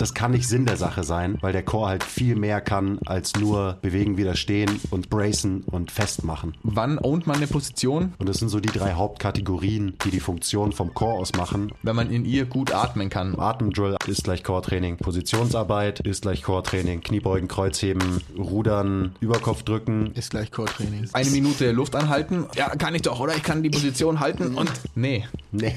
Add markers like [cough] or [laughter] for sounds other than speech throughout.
das kann nicht Sinn der Sache sein, weil der Core halt viel mehr kann als nur bewegen, widerstehen und bracen und festmachen. Wann ownt man eine Position? Und das sind so die drei Hauptkategorien, die die Funktion vom Core ausmachen. Wenn man in ihr gut atmen kann. Atemdrill ist gleich Core-Training, Positionsarbeit ist gleich Core-Training, Kniebeugen, Kreuzheben, Rudern, Überkopf drücken. Ist gleich Core-Training. Eine Minute Luft anhalten. Ja, kann ich doch, oder? Ich kann die Position halten und. Nee. Nee.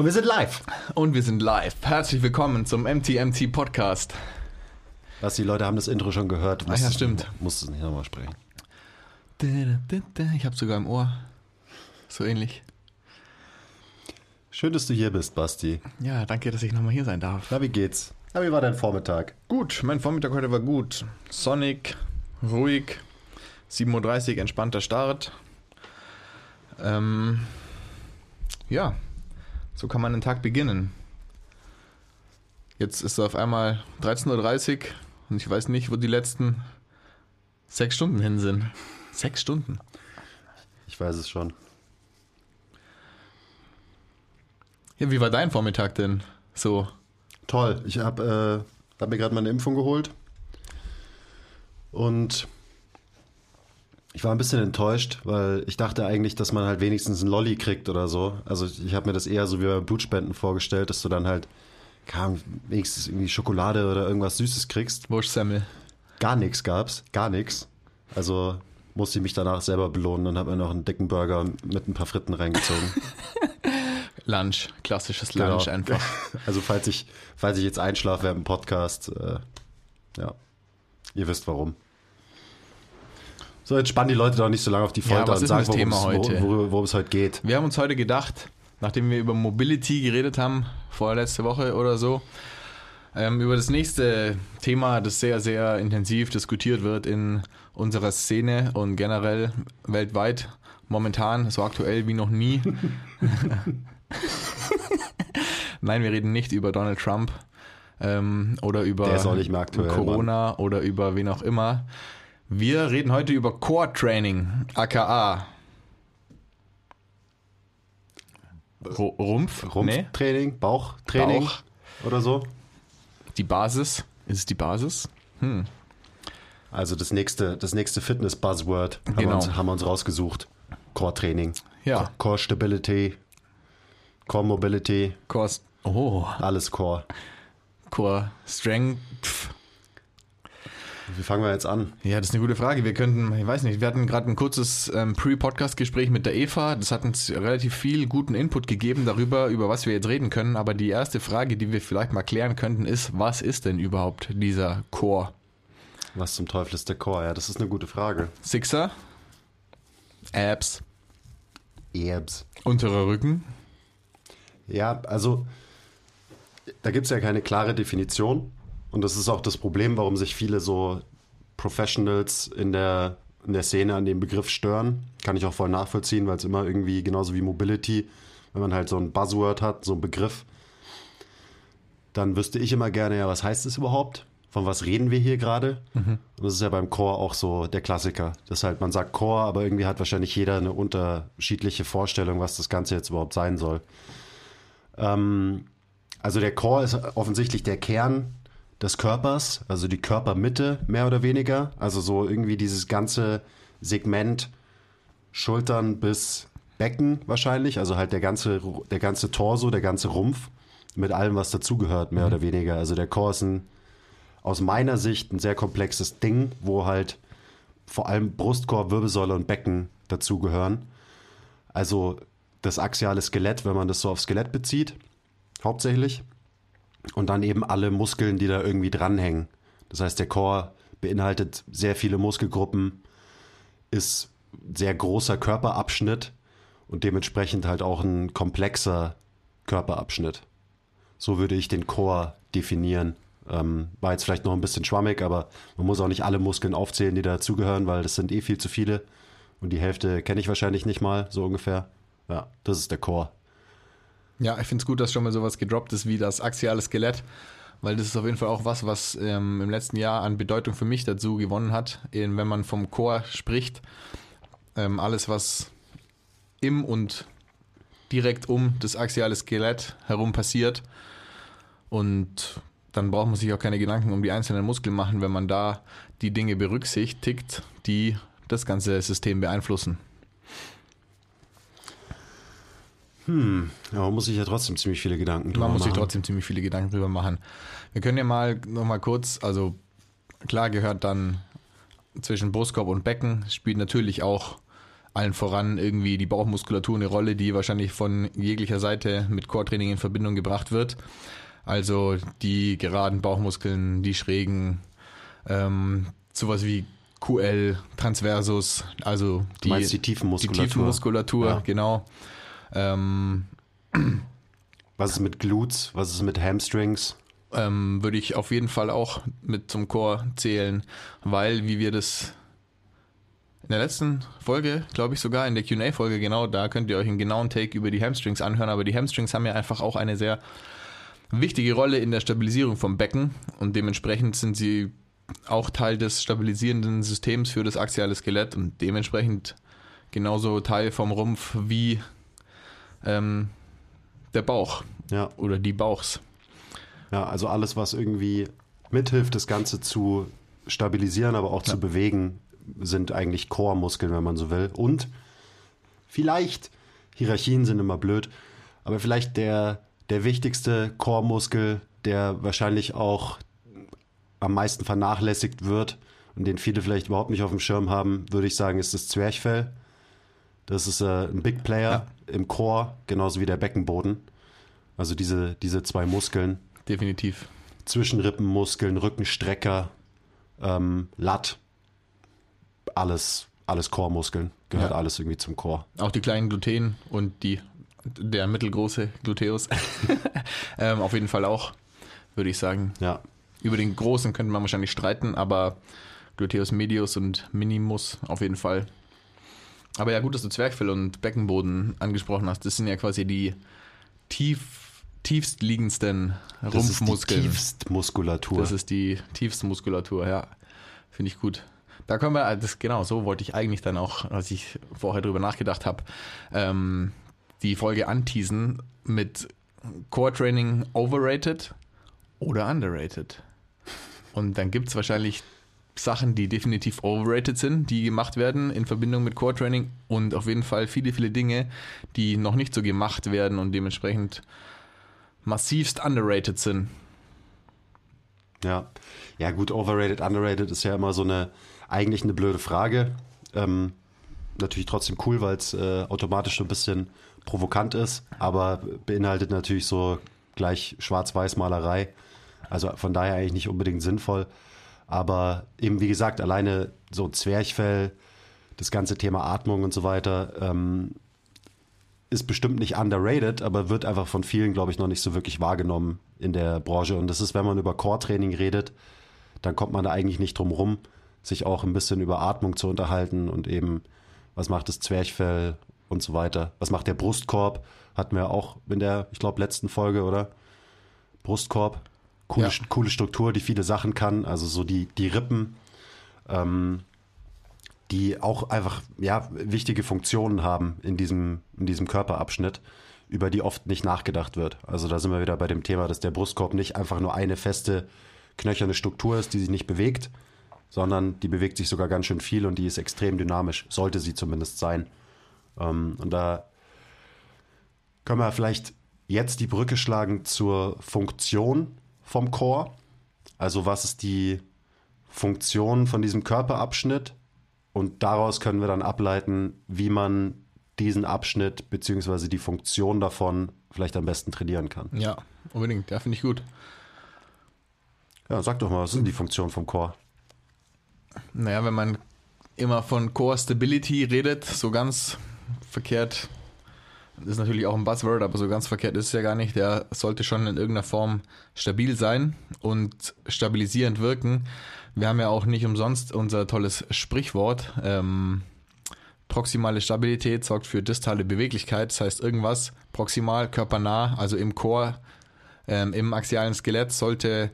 Und wir sind live. Und wir sind live. Herzlich willkommen zum MTMT Podcast. Was, die Leute haben das Intro schon gehört. Ah ja, stimmt. Musst es nicht nochmal sprechen. Ich habe sogar im Ohr. So ähnlich. Schön, dass du hier bist, Basti. Ja, danke, dass ich nochmal hier sein darf. Na, wie geht's? Na, wie war dein Vormittag? Gut, mein Vormittag heute war gut. Sonnig, ruhig, 7.30 Uhr, entspannter Start. Ähm, ja, so kann man den Tag beginnen. Jetzt ist es auf einmal 13.30 Uhr und ich weiß nicht, wo die letzten sechs Stunden hin sind. Sechs Stunden. Ich weiß es schon. Ja, wie war dein Vormittag denn? So, Toll. Ich habe äh, hab mir gerade meine Impfung geholt. Und ich war ein bisschen enttäuscht, weil ich dachte eigentlich, dass man halt wenigstens einen Lolli kriegt oder so. Also ich habe mir das eher so wie bei Blutspenden vorgestellt, dass du dann halt kam, wenigstens irgendwie Schokolade oder irgendwas Süßes kriegst. Wurschsemmel. Gar nichts gab's, gar nichts. Also musste ich mich danach selber belohnen und habe mir noch einen dicken Burger mit ein paar Fritten reingezogen. [laughs] Lunch, klassisches Genau. Lunch einfach. [laughs] Also falls ich, falls ich jetzt einschlafe während dem Podcast, äh, ja, ihr wisst warum. So, jetzt spannen die Leute doch nicht so lange auf die Ja, Folter was und sagen, worum Thema es, heute? Worum, es heute geht. Wir haben uns heute gedacht, nachdem wir über Mobility geredet haben, vorletzte Woche oder so, ähm, über das nächste Thema, das sehr, sehr intensiv diskutiert wird in unserer Szene und generell weltweit, momentan so aktuell wie noch nie. [laughs] Nein, wir reden nicht über Donald Trump ähm, oder über Corona oder über wen auch immer. Wir reden heute über Core Training, aka Ru- Rumpf, Nee, Rumpftraining, Bauchtraining Bauch. oder so. die Basis. Ist es die Basis? Also das nächste, das nächste Fitness-Buzzword haben, wir Genau. uns, haben wir uns rausgesucht. Core-Training. Ja. Core Stability, Core Mobility, Core, oh, alles Core. Core Strength. Wie fangen wir jetzt an? Ja, das ist eine gute Frage. Wir könnten, ich weiß nicht, wir hatten gerade ein kurzes ähm, Pre-Podcast-Gespräch mit der Eva. Das hat uns relativ viel guten Input gegeben darüber, über was wir jetzt reden können. Aber die erste Frage, die wir vielleicht mal klären könnten, ist, was ist denn überhaupt dieser Core? Was zum Teufel ist der Core? Ja, das ist eine gute Frage. Sixer, Abs, Erbs. unterer Rücken. Ja, also da gibt es ja keine klare Definition. Und das ist auch das Problem, warum sich viele so Professionals in der, in der Szene an dem Begriff stören. Kann ich auch voll nachvollziehen, weil es immer irgendwie, genauso wie Mobility, wenn man halt so ein Buzzword hat, so ein Begriff, dann wüsste ich immer gerne, ja, was heißt es überhaupt? Von was reden wir hier gerade? Und das ist ja beim Core auch so der Klassiker. Das halt, man sagt Core, aber irgendwie hat wahrscheinlich jeder eine unterschiedliche Vorstellung, was das Ganze jetzt überhaupt sein soll. Ähm, also der Core ist offensichtlich der Kern des Körpers, also die Körpermitte mehr oder weniger. Also so irgendwie dieses ganze Segment Schultern bis Becken wahrscheinlich, also halt der ganze, der ganze Torso, der ganze Rumpf mit allem, was dazugehört, mehr oder weniger. Also der Core ist ein, aus meiner Sicht ein sehr komplexes Ding, wo halt vor allem Brustkorb, Wirbelsäule und Becken dazugehören. Also das axiale Skelett, wenn man das so auf Skelett bezieht, hauptsächlich. Und dann eben alle Muskeln, die da irgendwie dranhängen. Das heißt, der Core beinhaltet sehr viele Muskelgruppen, ist sehr großer Körperabschnitt und dementsprechend halt auch ein komplexer Körperabschnitt. So würde ich den Core definieren. Ähm, war jetzt vielleicht noch ein bisschen schwammig, aber man muss auch nicht alle Muskeln aufzählen, die dazugehören, weil das sind eh viel zu viele. Und die Hälfte kenne ich wahrscheinlich nicht mal, so ungefähr. Ja, das ist der Core. Ja, ich finde es gut, dass schon mal sowas gedroppt ist wie das axiale Skelett, weil das ist auf jeden Fall auch was, was ähm, im letzten Jahr an Bedeutung für mich dazu gewonnen hat, eben wenn man vom Core spricht. Ähm, alles, was im und direkt um das axiale Skelett herum passiert. Und dann braucht man sich auch keine Gedanken um die einzelnen Muskeln machen, wenn man da die Dinge berücksichtigt, die das ganze System beeinflussen. Hm, aber man muss sich ja trotzdem ziemlich viele Gedanken drüber Man muss sich machen. trotzdem ziemlich viele Gedanken drüber machen. Wir können ja mal noch mal kurz, also klar gehört dann zwischen Brustkorb und Becken, spielt natürlich auch allen voran irgendwie die Bauchmuskulatur eine Rolle, die wahrscheinlich von jeglicher Seite mit Core-Training in Verbindung gebracht wird. Also die geraden Bauchmuskeln, die schrägen, ähm, sowas wie QL, Transversus, also die, die Tiefenmuskulatur? Die Tiefenmuskulatur, Ja. genau. Ähm, Was ist mit Glutes? Was ist mit Hamstrings? ähm, würde ich auf jeden Fall auch mit zum Chor zählen, weil, wie wir das in der letzten Folge, glaube ich sogar, in der QA-Folge, genau, da könnt ihr euch einen genauen Take über die Hamstrings anhören, aber die Hamstrings haben ja einfach auch eine sehr wichtige Rolle in der Stabilisierung vom Becken und dementsprechend sind sie auch Teil des stabilisierenden Systems für das axiale Skelett und dementsprechend genauso Teil vom Rumpf wie ähm, der Bauch Ja, oder die Bauchs. ja, also alles, was irgendwie mithilft, das Ganze zu stabilisieren, aber auch zu bewegen, sind eigentlich Core-Muskeln, wenn man so will. Und vielleicht, Hierarchien sind immer blöd, aber vielleicht der, der wichtigste Core-Muskel, der wahrscheinlich auch am meisten vernachlässigt wird und den viele vielleicht überhaupt nicht auf dem Schirm haben, würde ich sagen, ist das Zwerchfell. Das ist äh, ein Big Player Ja. im Core, genauso wie der Beckenboden. Also diese, diese zwei Muskeln. Definitiv. Zwischenrippenmuskeln, Rückenstrecker, ähm, Latt, alles, alles Core-Muskeln, gehört Ja. alles irgendwie zum Core. Auch die kleinen Gluten und die, der mittelgroße Gluteus. [laughs] ähm, auf jeden Fall auch, würde ich sagen. Ja, Über den großen könnte man wahrscheinlich streiten, aber Gluteus medius und minimus auf jeden Fall. Aber ja, gut, dass du Zwerchfell und Beckenboden angesprochen hast. Das sind ja quasi die tief, tiefst liegendsten das Rumpfmuskeln. ist die Tiefstmuskulatur. Das ist die tiefste Muskulatur, ja. Finde ich gut. Da können wir, das, genau, so wollte ich eigentlich dann auch, als ich vorher drüber nachgedacht habe, ähm, die Folge anteasen mit Core Training overrated oder underrated. Und dann gibt es wahrscheinlich Sachen, die definitiv overrated sind, die gemacht werden in Verbindung mit Core Training und auf jeden Fall viele, viele Dinge, die noch nicht so gemacht werden und dementsprechend massivst underrated sind. Ja. ja, gut, overrated, underrated ist ja immer so eine, eigentlich eine blöde Frage. Ähm, natürlich trotzdem cool, weil es äh, automatisch so ein bisschen provokant ist, aber beinhaltet natürlich so gleich Schwarz-Weiß-Malerei. Also von daher eigentlich nicht unbedingt sinnvoll. Aber eben, wie gesagt, alleine so Zwerchfell, das ganze Thema Atmung und so weiter, ähm, ist bestimmt nicht underrated, aber wird einfach von vielen, glaube ich, noch nicht so wirklich wahrgenommen in der Branche. Und das ist, wenn man über Core-Training redet, dann kommt man da eigentlich nicht drum rum, sich auch ein bisschen über Atmung zu unterhalten und eben, was macht das Zwerchfell und so weiter. Was macht der Brustkorb? Hatten wir auch in der, ich glaube, letzten Folge, oder? Brustkorb. Coole, Ja. coole Struktur, die viele Sachen kann. Also so die, die Rippen, ähm, die auch einfach ja, wichtige Funktionen haben in diesem, in diesem Körperabschnitt, über die oft nicht nachgedacht wird. Also da sind wir wieder bei dem Thema, dass der Brustkorb nicht einfach nur eine feste, knöcherne Struktur ist, die sich nicht bewegt, sondern die bewegt sich sogar ganz schön viel und die ist extrem dynamisch. Sollte sie zumindest sein. Ähm, und da können wir vielleicht jetzt die Brücke schlagen zur Funktion vom Core. Also was ist die Funktion von diesem Körperabschnitt? Und daraus können wir dann ableiten, wie man diesen Abschnitt beziehungsweise die Funktion davon vielleicht am besten trainieren kann. Ja, unbedingt. Ja, finde ich gut. Ja, sag doch mal, was sind die Funktionen vom Core? Naja, wenn man immer von Core Stability redet, so ganz verkehrt, ist natürlich auch ein Buzzword, aber so ganz verkehrt ist es ja gar nicht. Der sollte schon in irgendeiner Form stabil sein und stabilisierend wirken. Wir haben ja auch nicht umsonst unser tolles Sprichwort. Ähm, proximale Stabilität sorgt für distale Beweglichkeit. Das heißt, irgendwas proximal, körpernah, also im Core, ähm, im axialen Skelett sollte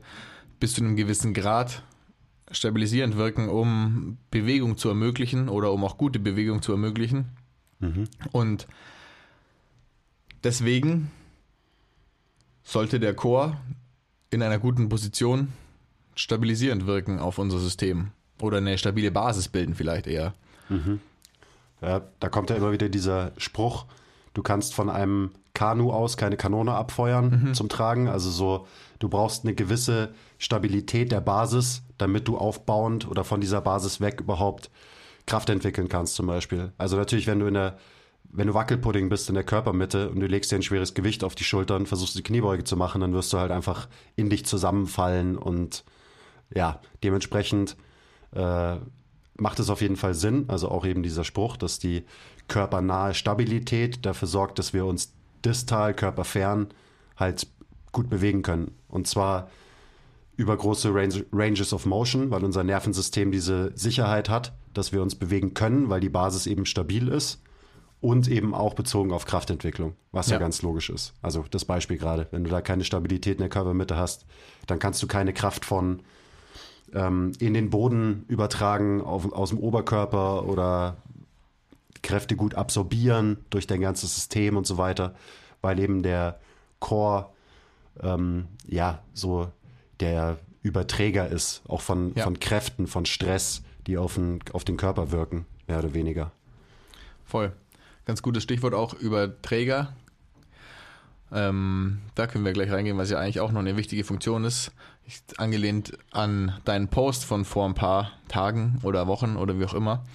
bis zu einem gewissen Grad stabilisierend wirken, um Bewegung zu ermöglichen oder um auch gute Bewegung zu ermöglichen. Und deswegen sollte der Chor in einer guten Position stabilisierend wirken auf unser System oder eine stabile Basis bilden vielleicht eher. Ja, da kommt ja immer wieder dieser Spruch, du kannst von einem Kanu aus keine Kanone abfeuern zum Tragen. Also so, du brauchst eine gewisse Stabilität der Basis, damit du aufbauend oder von dieser Basis weg überhaupt Kraft entwickeln kannst zum Beispiel. Also natürlich, wenn du in der, wenn du Wackelpudding bist in der Körpermitte und du legst dir ein schweres Gewicht auf die Schultern, versuchst die Kniebeuge zu machen, dann wirst du halt einfach in dich zusammenfallen und ja, dementsprechend äh, macht es auf jeden Fall Sinn, also auch eben dieser Spruch, dass die körpernahe Stabilität dafür sorgt, dass wir uns distal, körperfern halt gut bewegen können. Und zwar über große Range, Ranges of Motion, weil unser Nervensystem diese Sicherheit hat, dass wir uns bewegen können, weil die Basis eben stabil ist. Und eben auch bezogen auf Kraftentwicklung, was ja, Ja. ganz logisch ist. Also das Beispiel gerade, wenn du da keine Stabilität in der Körpermitte hast, dann kannst du keine Kraft von ähm, in den Boden übertragen, auf, aus dem Oberkörper oder Kräfte gut absorbieren durch dein ganzes System und so weiter, weil eben der Core ähm, ja so der Überträger ist, auch von, Ja. von Kräften, von Stress, die auf den, auf den Körper wirken, mehr oder weniger. Voll. Ganz gutes Stichwort auch Überträger. Ähm, da können wir gleich reingehen, was ja eigentlich auch noch eine wichtige Funktion ist. Ich, angelehnt an deinen Post von vor ein paar Tagen oder Wochen oder wie auch immer.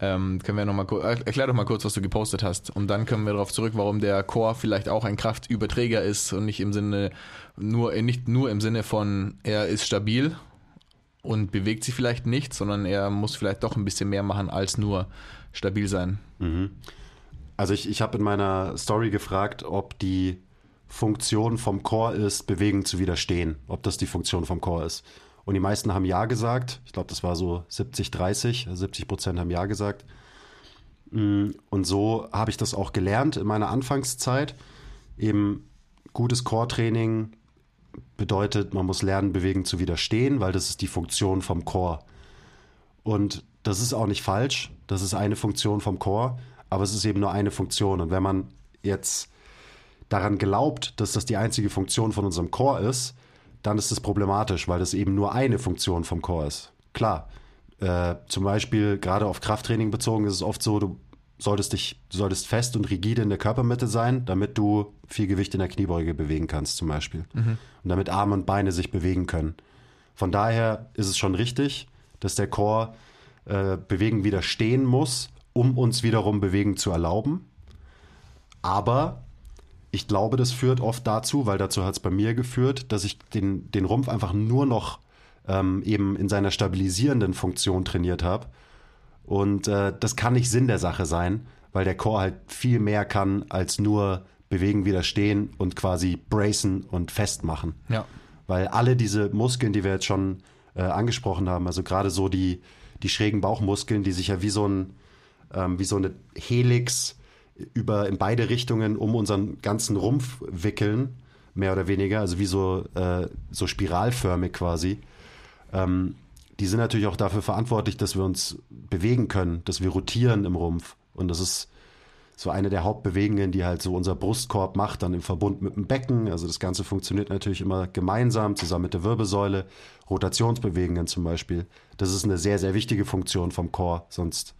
Ähm, können wir noch mal, er- erklär doch mal kurz, was du gepostet hast. Und dann kommen wir darauf zurück, warum der Core vielleicht auch ein Kraftüberträger ist und nicht im Sinne, nur, nicht nur im Sinne von, er ist stabil und bewegt sich vielleicht nicht, sondern er muss vielleicht doch ein bisschen mehr machen als nur stabil sein. Also ich, ich habe in meiner Story gefragt, ob die Funktion vom Core ist, Bewegung zu widerstehen, ob das die Funktion vom Core ist. Und die meisten haben Ja gesagt. Ich glaube, das war so 70, 30, also 70 Prozent haben Ja gesagt. Mm, Und so habe ich das auch gelernt in meiner Anfangszeit. Eben gutes Core-Training bedeutet, man muss lernen, Bewegung zu widerstehen, weil das ist die Funktion vom Core. Und das ist auch nicht falsch. Das ist eine Funktion vom Core, aber es ist eben nur eine Funktion. Und wenn man jetzt daran glaubt, dass das die einzige Funktion von unserem Core ist, dann ist es problematisch, weil das eben nur eine Funktion vom Core ist. Klar, äh, zum Beispiel gerade auf Krafttraining bezogen ist es oft so, du solltest dich, du solltest fest und rigide in der Körpermitte sein, damit du viel Gewicht in der Kniebeuge bewegen kannst, zum Beispiel. Und damit Arme und Beine sich bewegen können. Von daher ist es schon richtig, dass der Core äh, Bewegen widerstehen muss, um uns wiederum Bewegen zu erlauben. Aber ich glaube, das führt oft dazu, weil dazu hat es bei mir geführt, dass ich den, den Rumpf einfach nur noch ähm, eben in seiner stabilisierenden Funktion trainiert habe. Und äh, das kann nicht Sinn der Sache sein, weil der Core halt viel mehr kann als nur bewegen, widerstehen und quasi bracen und festmachen. Ja. Weil alle diese Muskeln, die wir jetzt schon äh, angesprochen haben, also gerade so die, die schrägen Bauchmuskeln, die sich ja wie so, ein, ähm, wie so eine Helix über in beide Richtungen um unseren ganzen Rumpf wickeln, mehr oder weniger, also wie so, äh, so spiralförmig quasi. Ähm, die sind natürlich auch dafür verantwortlich, dass wir uns bewegen können, dass wir rotieren im Rumpf. Und das ist so eine der Hauptbewegungen, die halt so unser Brustkorb macht, dann im Verbund mit dem Becken. Also das Ganze funktioniert natürlich immer gemeinsam, zusammen mit der Wirbelsäule. Rotationsbewegungen zum Beispiel. Das ist eine sehr, sehr wichtige Funktion vom Core, sonst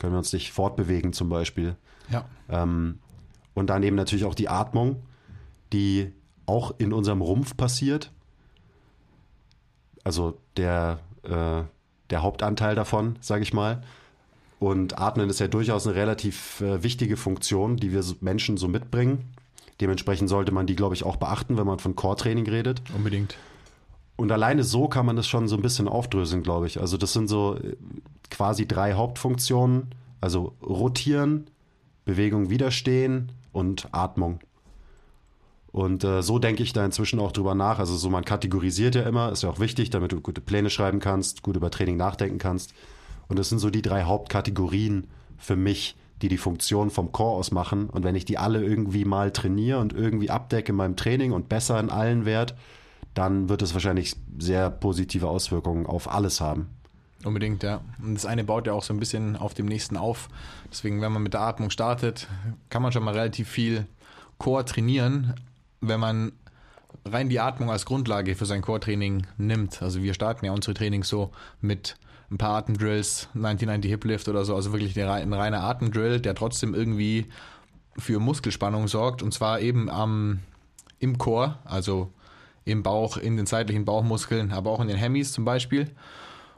können wir uns nicht fortbewegen zum Beispiel. Ja. Ähm, und dann eben natürlich auch die Atmung, die auch in unserem Rumpf passiert. Also der, äh, der Hauptanteil davon, sage ich mal. Und Atmen ist ja durchaus eine relativ äh, wichtige Funktion, die wir Menschen so mitbringen. Dementsprechend sollte man die, glaube ich, auch beachten, wenn man von Core-Training redet. Unbedingt. Und alleine so kann man das schon so ein bisschen aufdröseln, glaube ich. Also das sind so äh, quasi drei Hauptfunktionen. Also rotieren, Bewegung widerstehen und Atmung. Und äh, so denke ich da inzwischen auch drüber nach. Also so man kategorisiert ja immer, ist ja auch wichtig, damit du gute Pläne schreiben kannst, gut über Training nachdenken kannst. Und das sind so die drei Hauptkategorien für mich, die die Funktion vom Core ausmachen. Und wenn ich die alle irgendwie mal trainiere und irgendwie abdecke in meinem Training und besser in allen Wert, dann wird es wahrscheinlich sehr positive Auswirkungen auf alles haben. Unbedingt, ja. Und das eine baut ja auch so ein bisschen auf dem nächsten auf. Deswegen, wenn man mit der Atmung startet, kann man schon mal relativ viel Core trainieren, wenn man rein die Atmung als Grundlage für sein Core-Training nimmt. Also wir starten ja unsere Trainings so mit ein paar Atemdrills, 1990 Hip Lift oder so, also wirklich ein reiner Atemdrill, der trotzdem irgendwie für Muskelspannung sorgt und zwar eben am, im Core, also im Bauch, in den seitlichen Bauchmuskeln, aber auch in den Hemis zum Beispiel.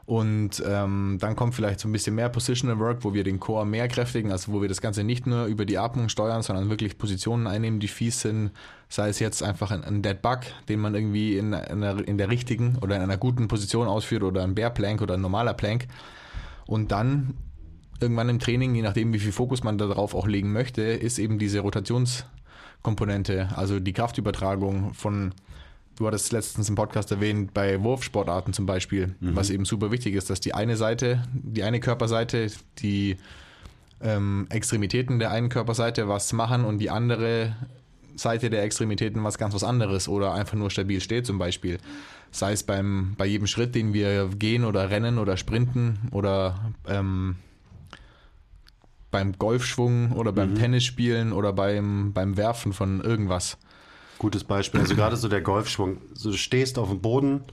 Und ähm, dann kommt vielleicht so ein bisschen mehr Positional Work, wo wir den Core mehr kräftigen, also wo wir das Ganze nicht nur über die Atmung steuern, sondern wirklich Positionen einnehmen, die fies sind. Sei es jetzt einfach ein, ein Dead Bug, den man irgendwie in, in, einer, in der richtigen oder in einer guten Position ausführt oder ein Bear Plank oder ein normaler Plank. Und dann irgendwann im Training, je nachdem wie viel Fokus man darauf auch legen möchte, ist eben diese Rotationskomponente, also die Kraftübertragung von du hattest letztens im Podcast erwähnt, bei Wurfsportarten zum Beispiel, mhm. was eben super wichtig ist, dass die eine Seite, die eine Körperseite, die ähm, Extremitäten der einen Körperseite was machen und die andere Seite der Extremitäten was ganz was anderes oder einfach nur stabil steht zum Beispiel. Sei es beim, bei jedem Schritt, den wir gehen oder rennen oder sprinten oder ähm, beim Golfschwung oder beim mhm. Tennisspielen oder beim, beim Werfen von irgendwas. Gutes Beispiel. Also gerade so der Golfschwung. So, du stehst auf dem Boden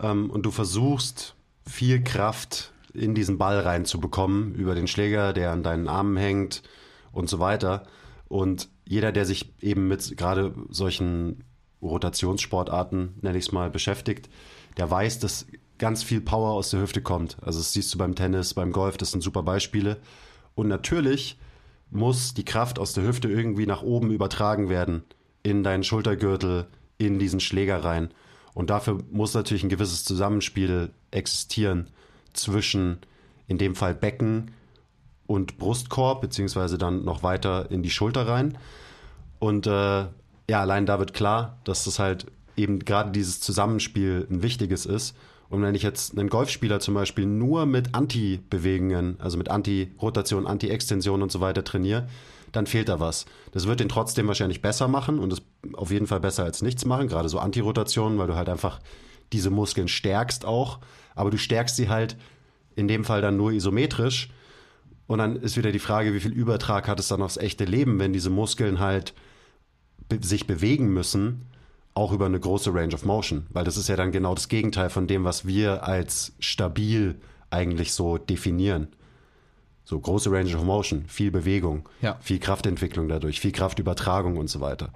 ähm, und du versuchst viel Kraft in diesen Ball reinzubekommen über den Schläger, der an deinen Armen hängt und so weiter. Und jeder, der sich eben mit gerade solchen Rotationssportarten, nenne ich es mal, beschäftigt, der weiß, dass ganz viel Power aus der Hüfte kommt. Also das siehst du beim Tennis, beim Golf, das sind super Beispiele. Und natürlich muss die Kraft aus der Hüfte irgendwie nach oben übertragen werden in deinen Schultergürtel, in diesen Schläger rein. Und dafür muss natürlich ein gewisses Zusammenspiel existieren zwischen, in dem Fall Becken und Brustkorb, beziehungsweise dann noch weiter in die Schulter rein. Und äh, ja, allein da wird klar, dass das halt eben gerade dieses Zusammenspiel ein wichtiges ist. Und wenn ich jetzt einen Golfspieler zum Beispiel nur mit Anti-Bewegungen, also mit Anti-Rotation, Anti-Extension und so weiter trainiere, dann fehlt da was. Das wird den trotzdem wahrscheinlich besser machen und es auf jeden Fall besser als nichts machen, gerade so Antirotation, weil du halt einfach diese Muskeln stärkst auch, aber du stärkst sie halt in dem Fall dann nur isometrisch. Und dann ist wieder die Frage, wie viel Übertrag hat es dann aufs echte Leben, wenn diese Muskeln halt be sich bewegen müssen, auch über eine große Range of Motion. Weil das ist ja dann genau das Gegenteil von dem, was wir als stabil eigentlich so definieren. So große Range of Motion, viel Bewegung, ja. viel Kraftentwicklung dadurch, viel Kraftübertragung und so weiter.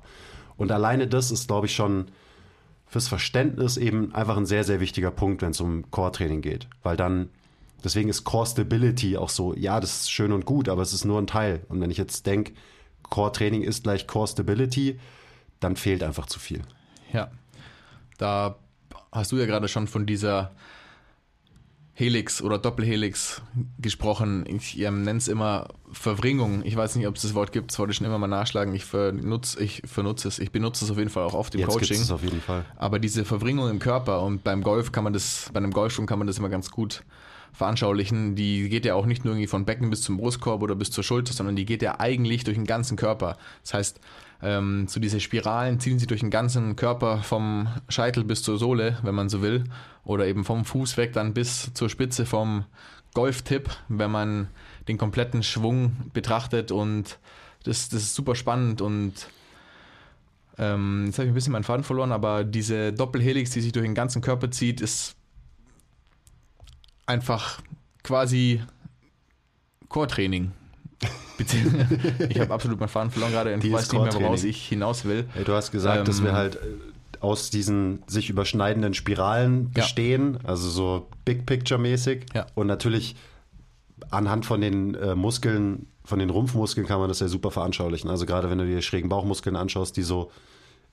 Und alleine das ist, glaube ich, schon fürs Verständnis eben einfach ein sehr, sehr wichtiger Punkt, wenn es um Core-Training geht. Weil dann, deswegen ist Core Stability auch so, ja, das ist schön und gut, aber es ist nur ein Teil. Und wenn ich jetzt denke, Core-Training ist gleich Core Stability, dann fehlt einfach zu viel. Ja, da hast du ja gerade schon von dieser Helix oder Doppelhelix gesprochen. Ich ähm, nenne es immer Verwringung. Ich weiß nicht, ob es das Wort gibt, das wollte ich schon immer mal nachschlagen. Ich vernutze, ich vernutze es. Ich benutze es auf jeden Fall auch oft im Jetzt Coaching. Es auf jeden Fall. Aber diese Verwringung im Körper und beim Golf kann man das, bei einem Golfschwung kann man das immer ganz gut veranschaulichen. Die geht ja auch nicht nur irgendwie von Becken bis zum Brustkorb oder bis zur Schulter, sondern die geht ja eigentlich durch den ganzen Körper. Das heißt, ähm, so diese Spiralen ziehen sie durch den ganzen Körper vom Scheitel bis zur Sohle, wenn man so will, oder eben vom Fuß weg dann bis zur Spitze vom Golftipp, wenn man den kompletten Schwung betrachtet. Und das, das ist super spannend. Und ähm, jetzt habe ich ein bisschen meinen Faden verloren, aber diese Doppelhelix, die sich durch den ganzen Körper zieht, ist einfach quasi Core-Training. Ich habe absolut meinen Faden verloren gerade und weiß nicht mehr, woraus ich hinaus will. Hey, du hast gesagt, ähm, dass wir ähm, halt äh, aus diesen sich überschneidenden Spiralen bestehen, ja. also so Big Picture mäßig. Ja. Und natürlich anhand von den äh, Muskeln, von den Rumpfmuskeln kann man das ja super veranschaulichen. Also gerade wenn du dir schrägen Bauchmuskeln anschaust, die so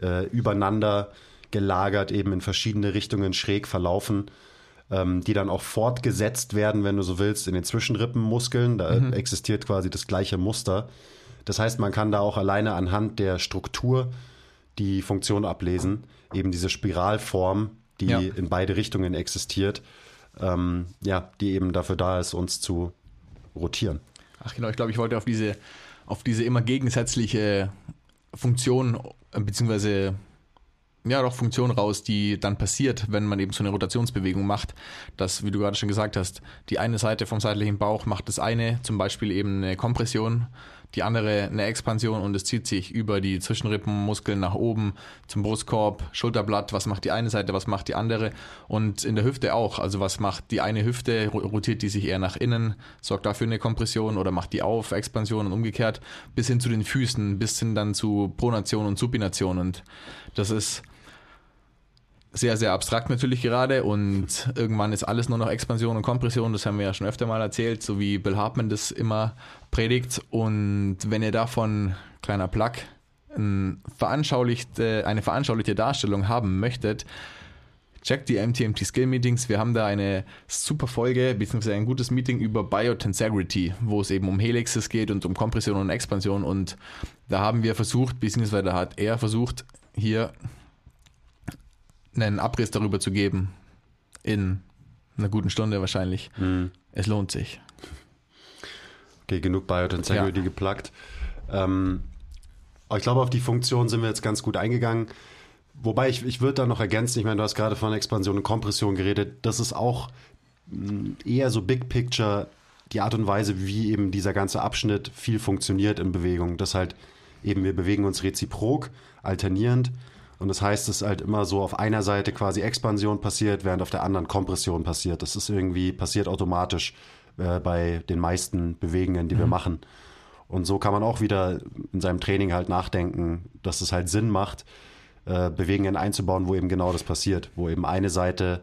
äh, übereinander gelagert eben in verschiedene Richtungen schräg verlaufen, ähm, die dann auch fortgesetzt werden, wenn du so willst, in den Zwischenrippenmuskeln. Da mhm. existiert quasi das gleiche Muster. Das heißt, man kann da auch alleine anhand der Struktur die Funktion ablesen, eben diese Spiralform, die ja. in beide Richtungen existiert, ähm, ja, die eben dafür da ist, uns zu rotieren. Ach genau, ich glaube, ich wollte auf diese, auf diese immer gegensätzliche Funktion beziehungsweise ja, doch Funktion raus, die dann passiert, wenn man eben so eine Rotationsbewegung macht. Dass, wie du gerade schon gesagt hast, die eine Seite vom seitlichen Bauch macht das eine, zum Beispiel eben eine Kompression, die andere eine Expansion und es zieht sich über die Zwischenrippenmuskeln nach oben zum Brustkorb, Schulterblatt, was macht die eine Seite, was macht die andere und in der Hüfte auch, also was macht die eine Hüfte, rotiert die sich eher nach innen, sorgt dafür eine Kompression oder macht die auf, Expansion und umgekehrt, bis hin zu den Füßen, bis hin dann zu Pronation und Supination. Und das ist sehr, sehr abstrakt natürlich gerade und irgendwann ist alles nur noch Expansion und Kompression, das haben wir ja schon öfter mal erzählt, so wie Bill Hartman das immer predigt und wenn ihr davon, kleiner Plug, ein veranschaulichte, eine veranschaulichte Darstellung haben möchtet, checkt die MTMT Skill Meetings. Wir haben da eine super Folge, beziehungsweise ein gutes Meeting über Biotensegrity, wo es eben um Helixes geht und um Kompression und Expansion. Und da haben wir versucht, beziehungsweise da hat er versucht, hier einen Abriss darüber zu geben. In einer guten Stunde wahrscheinlich. Mhm. Es lohnt sich. Okay, genug Biotensegrity ja. geplagt. Ähm, ich glaube, auf die Funktion sind wir jetzt ganz gut eingegangen. Wobei ich, ich würde da noch ergänzen, ich meine, du hast gerade von Expansion und Kompression geredet. Das ist auch mm, eher so Big Picture die Art und Weise, wie eben dieser ganze Abschnitt viel funktioniert in Bewegung. Das halt eben, wir bewegen uns reziprok, alternierend und das heißt, es ist halt immer so auf einer Seite quasi Expansion passiert, während auf der anderen Kompression passiert. Das ist irgendwie passiert automatisch äh, bei den meisten Bewegungen, die mhm. wir machen. Und so kann man auch wieder in seinem Training halt nachdenken, dass es halt Sinn macht, äh, Bewegungen einzubauen, wo eben genau das passiert, wo eben eine Seite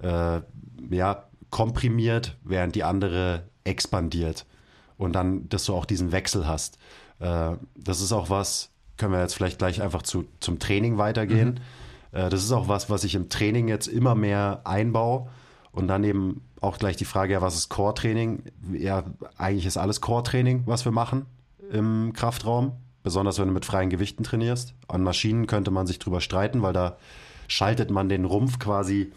äh, ja, komprimiert, während die andere expandiert. Und dann, dass du auch diesen Wechsel hast. Äh, das ist auch was, können wir jetzt vielleicht gleich einfach zu, zum Training weitergehen. Mhm. Äh, das ist auch was, was ich im Training jetzt immer mehr einbaue. Und dann eben auch gleich die Frage, ja, was ist Core-Training? Ja, eigentlich ist alles Core-Training, was wir machen im Kraftraum. Besonders wenn du mit freien Gewichten trainierst. An Maschinen könnte man sich drüber streiten, weil da schaltet man den Rumpf quasi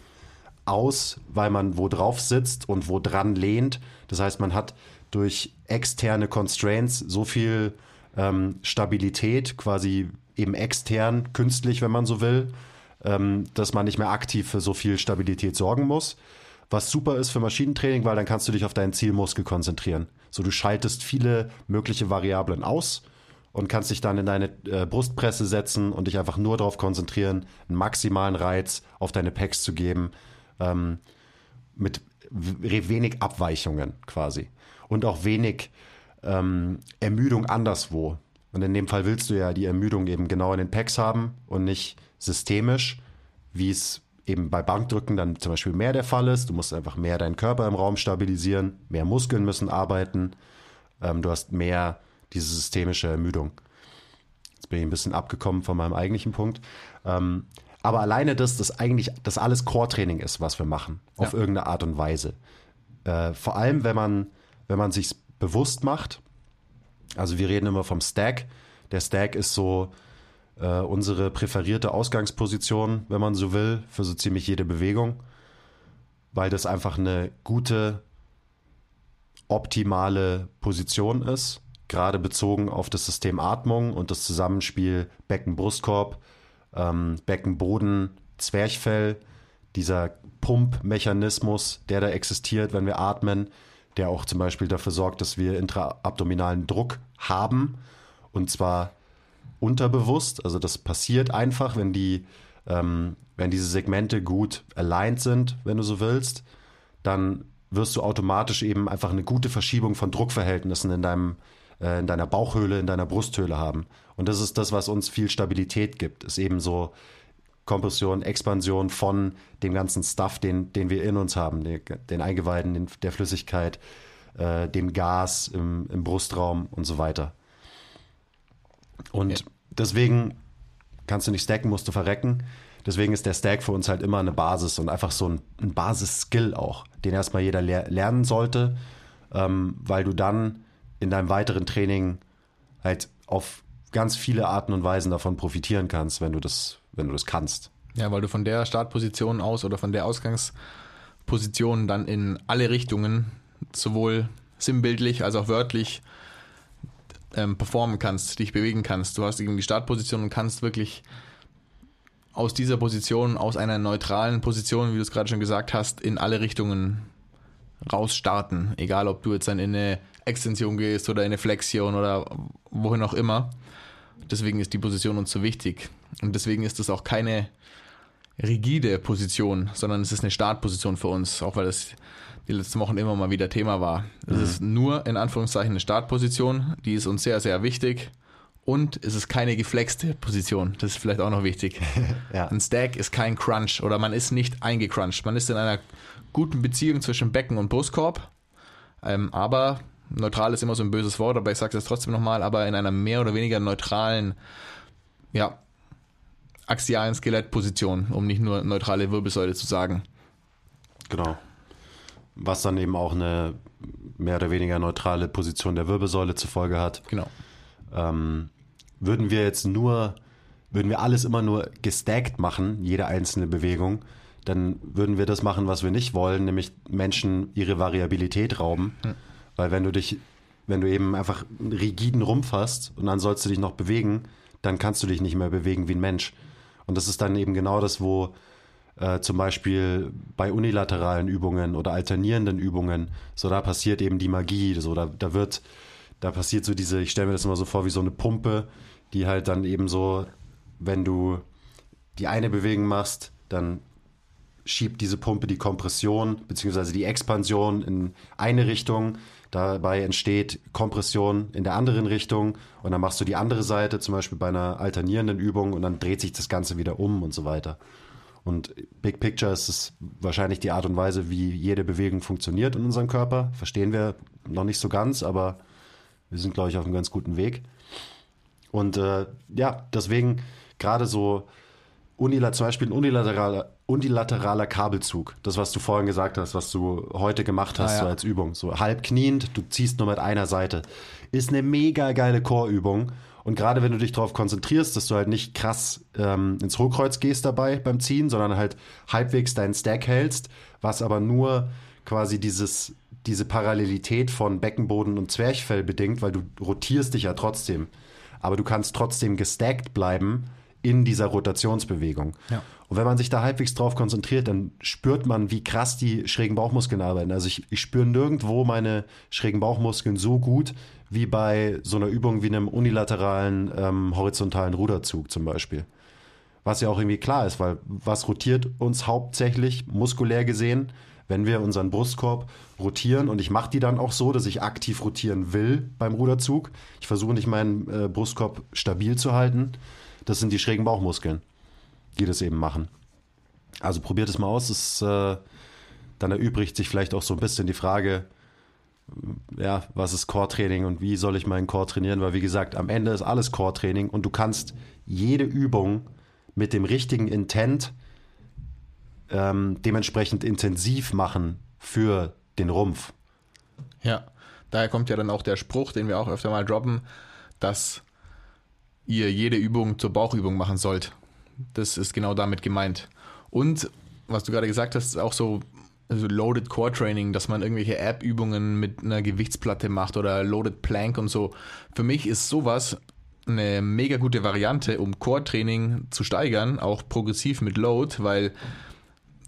aus, weil man wo drauf sitzt und wo dran lehnt. Das heißt, man hat durch externe Constraints so viel ähm, Stabilität quasi eben extern, künstlich, wenn man so will, ähm, dass man nicht mehr aktiv für so viel Stabilität sorgen muss. Was super ist für Maschinentraining, weil dann kannst du dich auf deinen Zielmuskel konzentrieren. So, du schaltest viele mögliche Variablen aus und kannst dich dann in deine äh, Brustpresse setzen und dich einfach nur darauf konzentrieren, einen maximalen Reiz auf deine Packs zu geben, ähm, mit wenig Abweichungen quasi. Und auch wenig ähm, Ermüdung anderswo. Und in dem Fall willst du ja die Ermüdung eben genau in den Packs haben und nicht systemisch, wie es eben bei Bankdrücken dann zum Beispiel mehr der Fall ist. Du musst einfach mehr deinen Körper im Raum stabilisieren, mehr Muskeln müssen arbeiten, ähm, du hast mehr diese systemische Ermüdung. Jetzt bin ich ein bisschen abgekommen von meinem eigentlichen Punkt. Ähm, aber alleine das, dass eigentlich das alles Core-Training ist, was wir machen, auf ja. irgendeine Art und Weise. Äh, vor allem, wenn man, wenn man sich bewusst macht. Also wir reden immer vom Stack. Der Stack ist so äh, unsere präferierte Ausgangsposition, wenn man so will, für so ziemlich jede Bewegung, weil das einfach eine gute, optimale Position ist, gerade bezogen auf das System Atmung und das Zusammenspiel Becken-Brustkorb, ähm, Beckenboden, Zwerchfell, dieser Pumpmechanismus, der da existiert, wenn wir atmen, der auch zum Beispiel dafür sorgt, dass wir intraabdominalen Druck haben und zwar unterbewusst. Also das passiert einfach, wenn die, ähm, wenn diese Segmente gut aligned sind, wenn du so willst, dann wirst du automatisch eben einfach eine gute Verschiebung von Druckverhältnissen in deinem äh, in deiner Bauchhöhle, in deiner Brusthöhle haben. Und das ist das, was uns viel Stabilität gibt. Ist eben so Kompression, Expansion von dem ganzen Stuff, den, den wir in uns haben, den, den Eingeweiden, den, der Flüssigkeit, äh, dem Gas im, im Brustraum und so weiter. Und Ja. deswegen kannst du nicht stacken, musst du verrecken. Deswegen ist der Stack für uns halt immer eine Basis und einfach so ein, ein Basis-Skill auch, den erstmal jeder ler lernen sollte, ähm, weil du dann in deinem weiteren Training halt auf ganz viele Arten und Weisen davon profitieren kannst, wenn du das, wenn du das kannst. Ja, weil du von der Startposition aus oder von der Ausgangsposition dann in alle Richtungen sowohl sinnbildlich als auch wörtlich ähm, performen kannst, dich bewegen kannst. Du hast irgendwie die Startposition und kannst wirklich aus dieser Position, aus einer neutralen Position, wie du es gerade schon gesagt hast, in alle Richtungen rausstarten. Egal, ob du jetzt dann in eine Extension gehst oder in eine Flexion oder wohin auch immer. Deswegen ist die Position uns so wichtig. Und deswegen ist es auch keine rigide Position, sondern es ist eine Startposition für uns, auch weil das die letzten Wochen immer mal wieder Thema war. Es ist nur in Anführungszeichen eine Startposition, die ist uns sehr, sehr wichtig. Und es ist keine geflexte Position. Das ist vielleicht auch noch wichtig. [laughs] Ja. Ein Stack ist kein Crunch oder man ist nicht eingecrunched. Man ist in einer guten Beziehung zwischen Becken und Brustkorb. Ähm, aber neutral ist immer so ein böses Wort, aber ich sage es jetzt trotzdem nochmal, aber in einer mehr oder weniger neutralen, ja, axialen Skelettposition, um nicht nur neutrale Wirbelsäule zu sagen. Genau. Was dann eben auch eine mehr oder weniger neutrale Position der Wirbelsäule zur Folge hat. Genau. Ähm, würden wir jetzt nur, würden wir alles immer nur gestackt machen, jede einzelne Bewegung, dann würden wir das machen, was wir nicht wollen, nämlich Menschen ihre Variabilität rauben. Weil wenn du dich, wenn du eben einfach einen rigiden Rumpf hast und dann sollst du dich noch bewegen, dann kannst du dich nicht mehr bewegen wie ein Mensch. Und das ist dann eben genau das, wo äh, zum Beispiel bei unilateralen Übungen oder alternierenden Übungen, so da passiert eben die Magie, so da, da wird, da passiert so diese, ich stelle mir das immer so vor wie so eine Pumpe, die halt dann eben so, wenn du die eine Bewegung machst, dann schiebt diese Pumpe die Kompression bzw. die Expansion in eine Richtung. Dabei entsteht Kompression in der anderen Richtung und dann machst du die andere Seite, zum Beispiel bei einer alternierenden Übung und dann dreht sich das Ganze wieder um und so weiter. Und Big Picture ist es wahrscheinlich die Art und Weise, wie jede Bewegung funktioniert in unserem Körper. Verstehen wir noch nicht so ganz, aber wir sind, glaube ich, auf einem ganz guten Weg. Und äh, ja, deswegen gerade so unila zum Beispiel ein unilateraler, unilateraler Kabelzug, das, was du vorhin gesagt hast, was du heute gemacht hast, Ah, ja. so als Übung, so halb kniend, du ziehst nur mit einer Seite, ist eine mega geile Chorübung. Und gerade wenn du dich darauf konzentrierst, dass du halt nicht krass ähm, ins Hochkreuz gehst dabei beim Ziehen, sondern halt halbwegs deinen Stack hältst, was aber nur quasi dieses, diese Parallelität von Beckenboden und Zwerchfell bedingt, weil du rotierst dich ja trotzdem. Aber du kannst trotzdem gestackt bleiben in dieser Rotationsbewegung. Ja. Und wenn man sich da halbwegs drauf konzentriert, dann spürt man, wie krass die schrägen Bauchmuskeln arbeiten. Also ich, ich spüre nirgendwo meine schrägen Bauchmuskeln so gut wie bei so einer Übung wie einem unilateralen ähm, horizontalen Ruderzug zum Beispiel. Was ja auch irgendwie klar ist, weil was rotiert uns hauptsächlich muskulär gesehen, wenn wir unseren Brustkorb rotieren und ich mache die dann auch so, dass ich aktiv rotieren will beim Ruderzug. Ich versuche nicht meinen äh, Brustkorb stabil zu halten. Das sind die schrägen Bauchmuskeln, die das eben machen. Also probiert es mal aus. Es, äh, dann erübrigt sich vielleicht auch so ein bisschen die Frage, ja, was ist Core-Training und wie soll ich meinen Core trainieren? Weil wie gesagt, am Ende ist alles Core-Training und du kannst jede Übung mit dem richtigen Intent ähm, dementsprechend intensiv machen für den Rumpf. Ja, daher kommt ja dann auch der Spruch, den wir auch öfter mal droppen, dass ihr jede Übung zur Bauchübung machen sollt. Das ist genau damit gemeint. Und was du gerade gesagt hast, ist auch so also Loaded Core Training, dass man irgendwelche App-Übungen mit einer Gewichtsplatte macht oder Loaded Plank und so. Für mich ist sowas eine mega gute Variante, um Core-Training zu steigern, auch progressiv mit Load, weil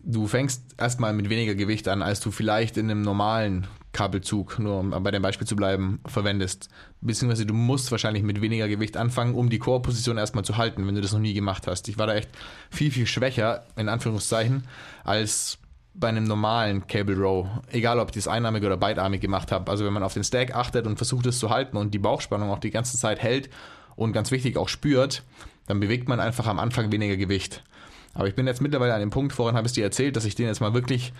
du fängst erstmal mit weniger Gewicht an, als du vielleicht in einem normalen Kabelzug, nur um bei dem Beispiel zu bleiben, verwendest. Beziehungsweise du musst wahrscheinlich mit weniger Gewicht anfangen, um die Core-Position erstmal zu halten, wenn du das noch nie gemacht hast. Ich war da echt viel, viel schwächer, in Anführungszeichen, als bei einem normalen Cable Row. Egal, ob ich das einarmig oder beidarmig gemacht habe. Also wenn man auf den Stack achtet und versucht es zu halten und die Bauchspannung auch die ganze Zeit hält und ganz wichtig auch spürt, dann bewegt man einfach am Anfang weniger Gewicht. Aber ich bin jetzt mittlerweile an dem Punkt, vorhin habe ich dir erzählt, dass ich den jetzt mal wirklich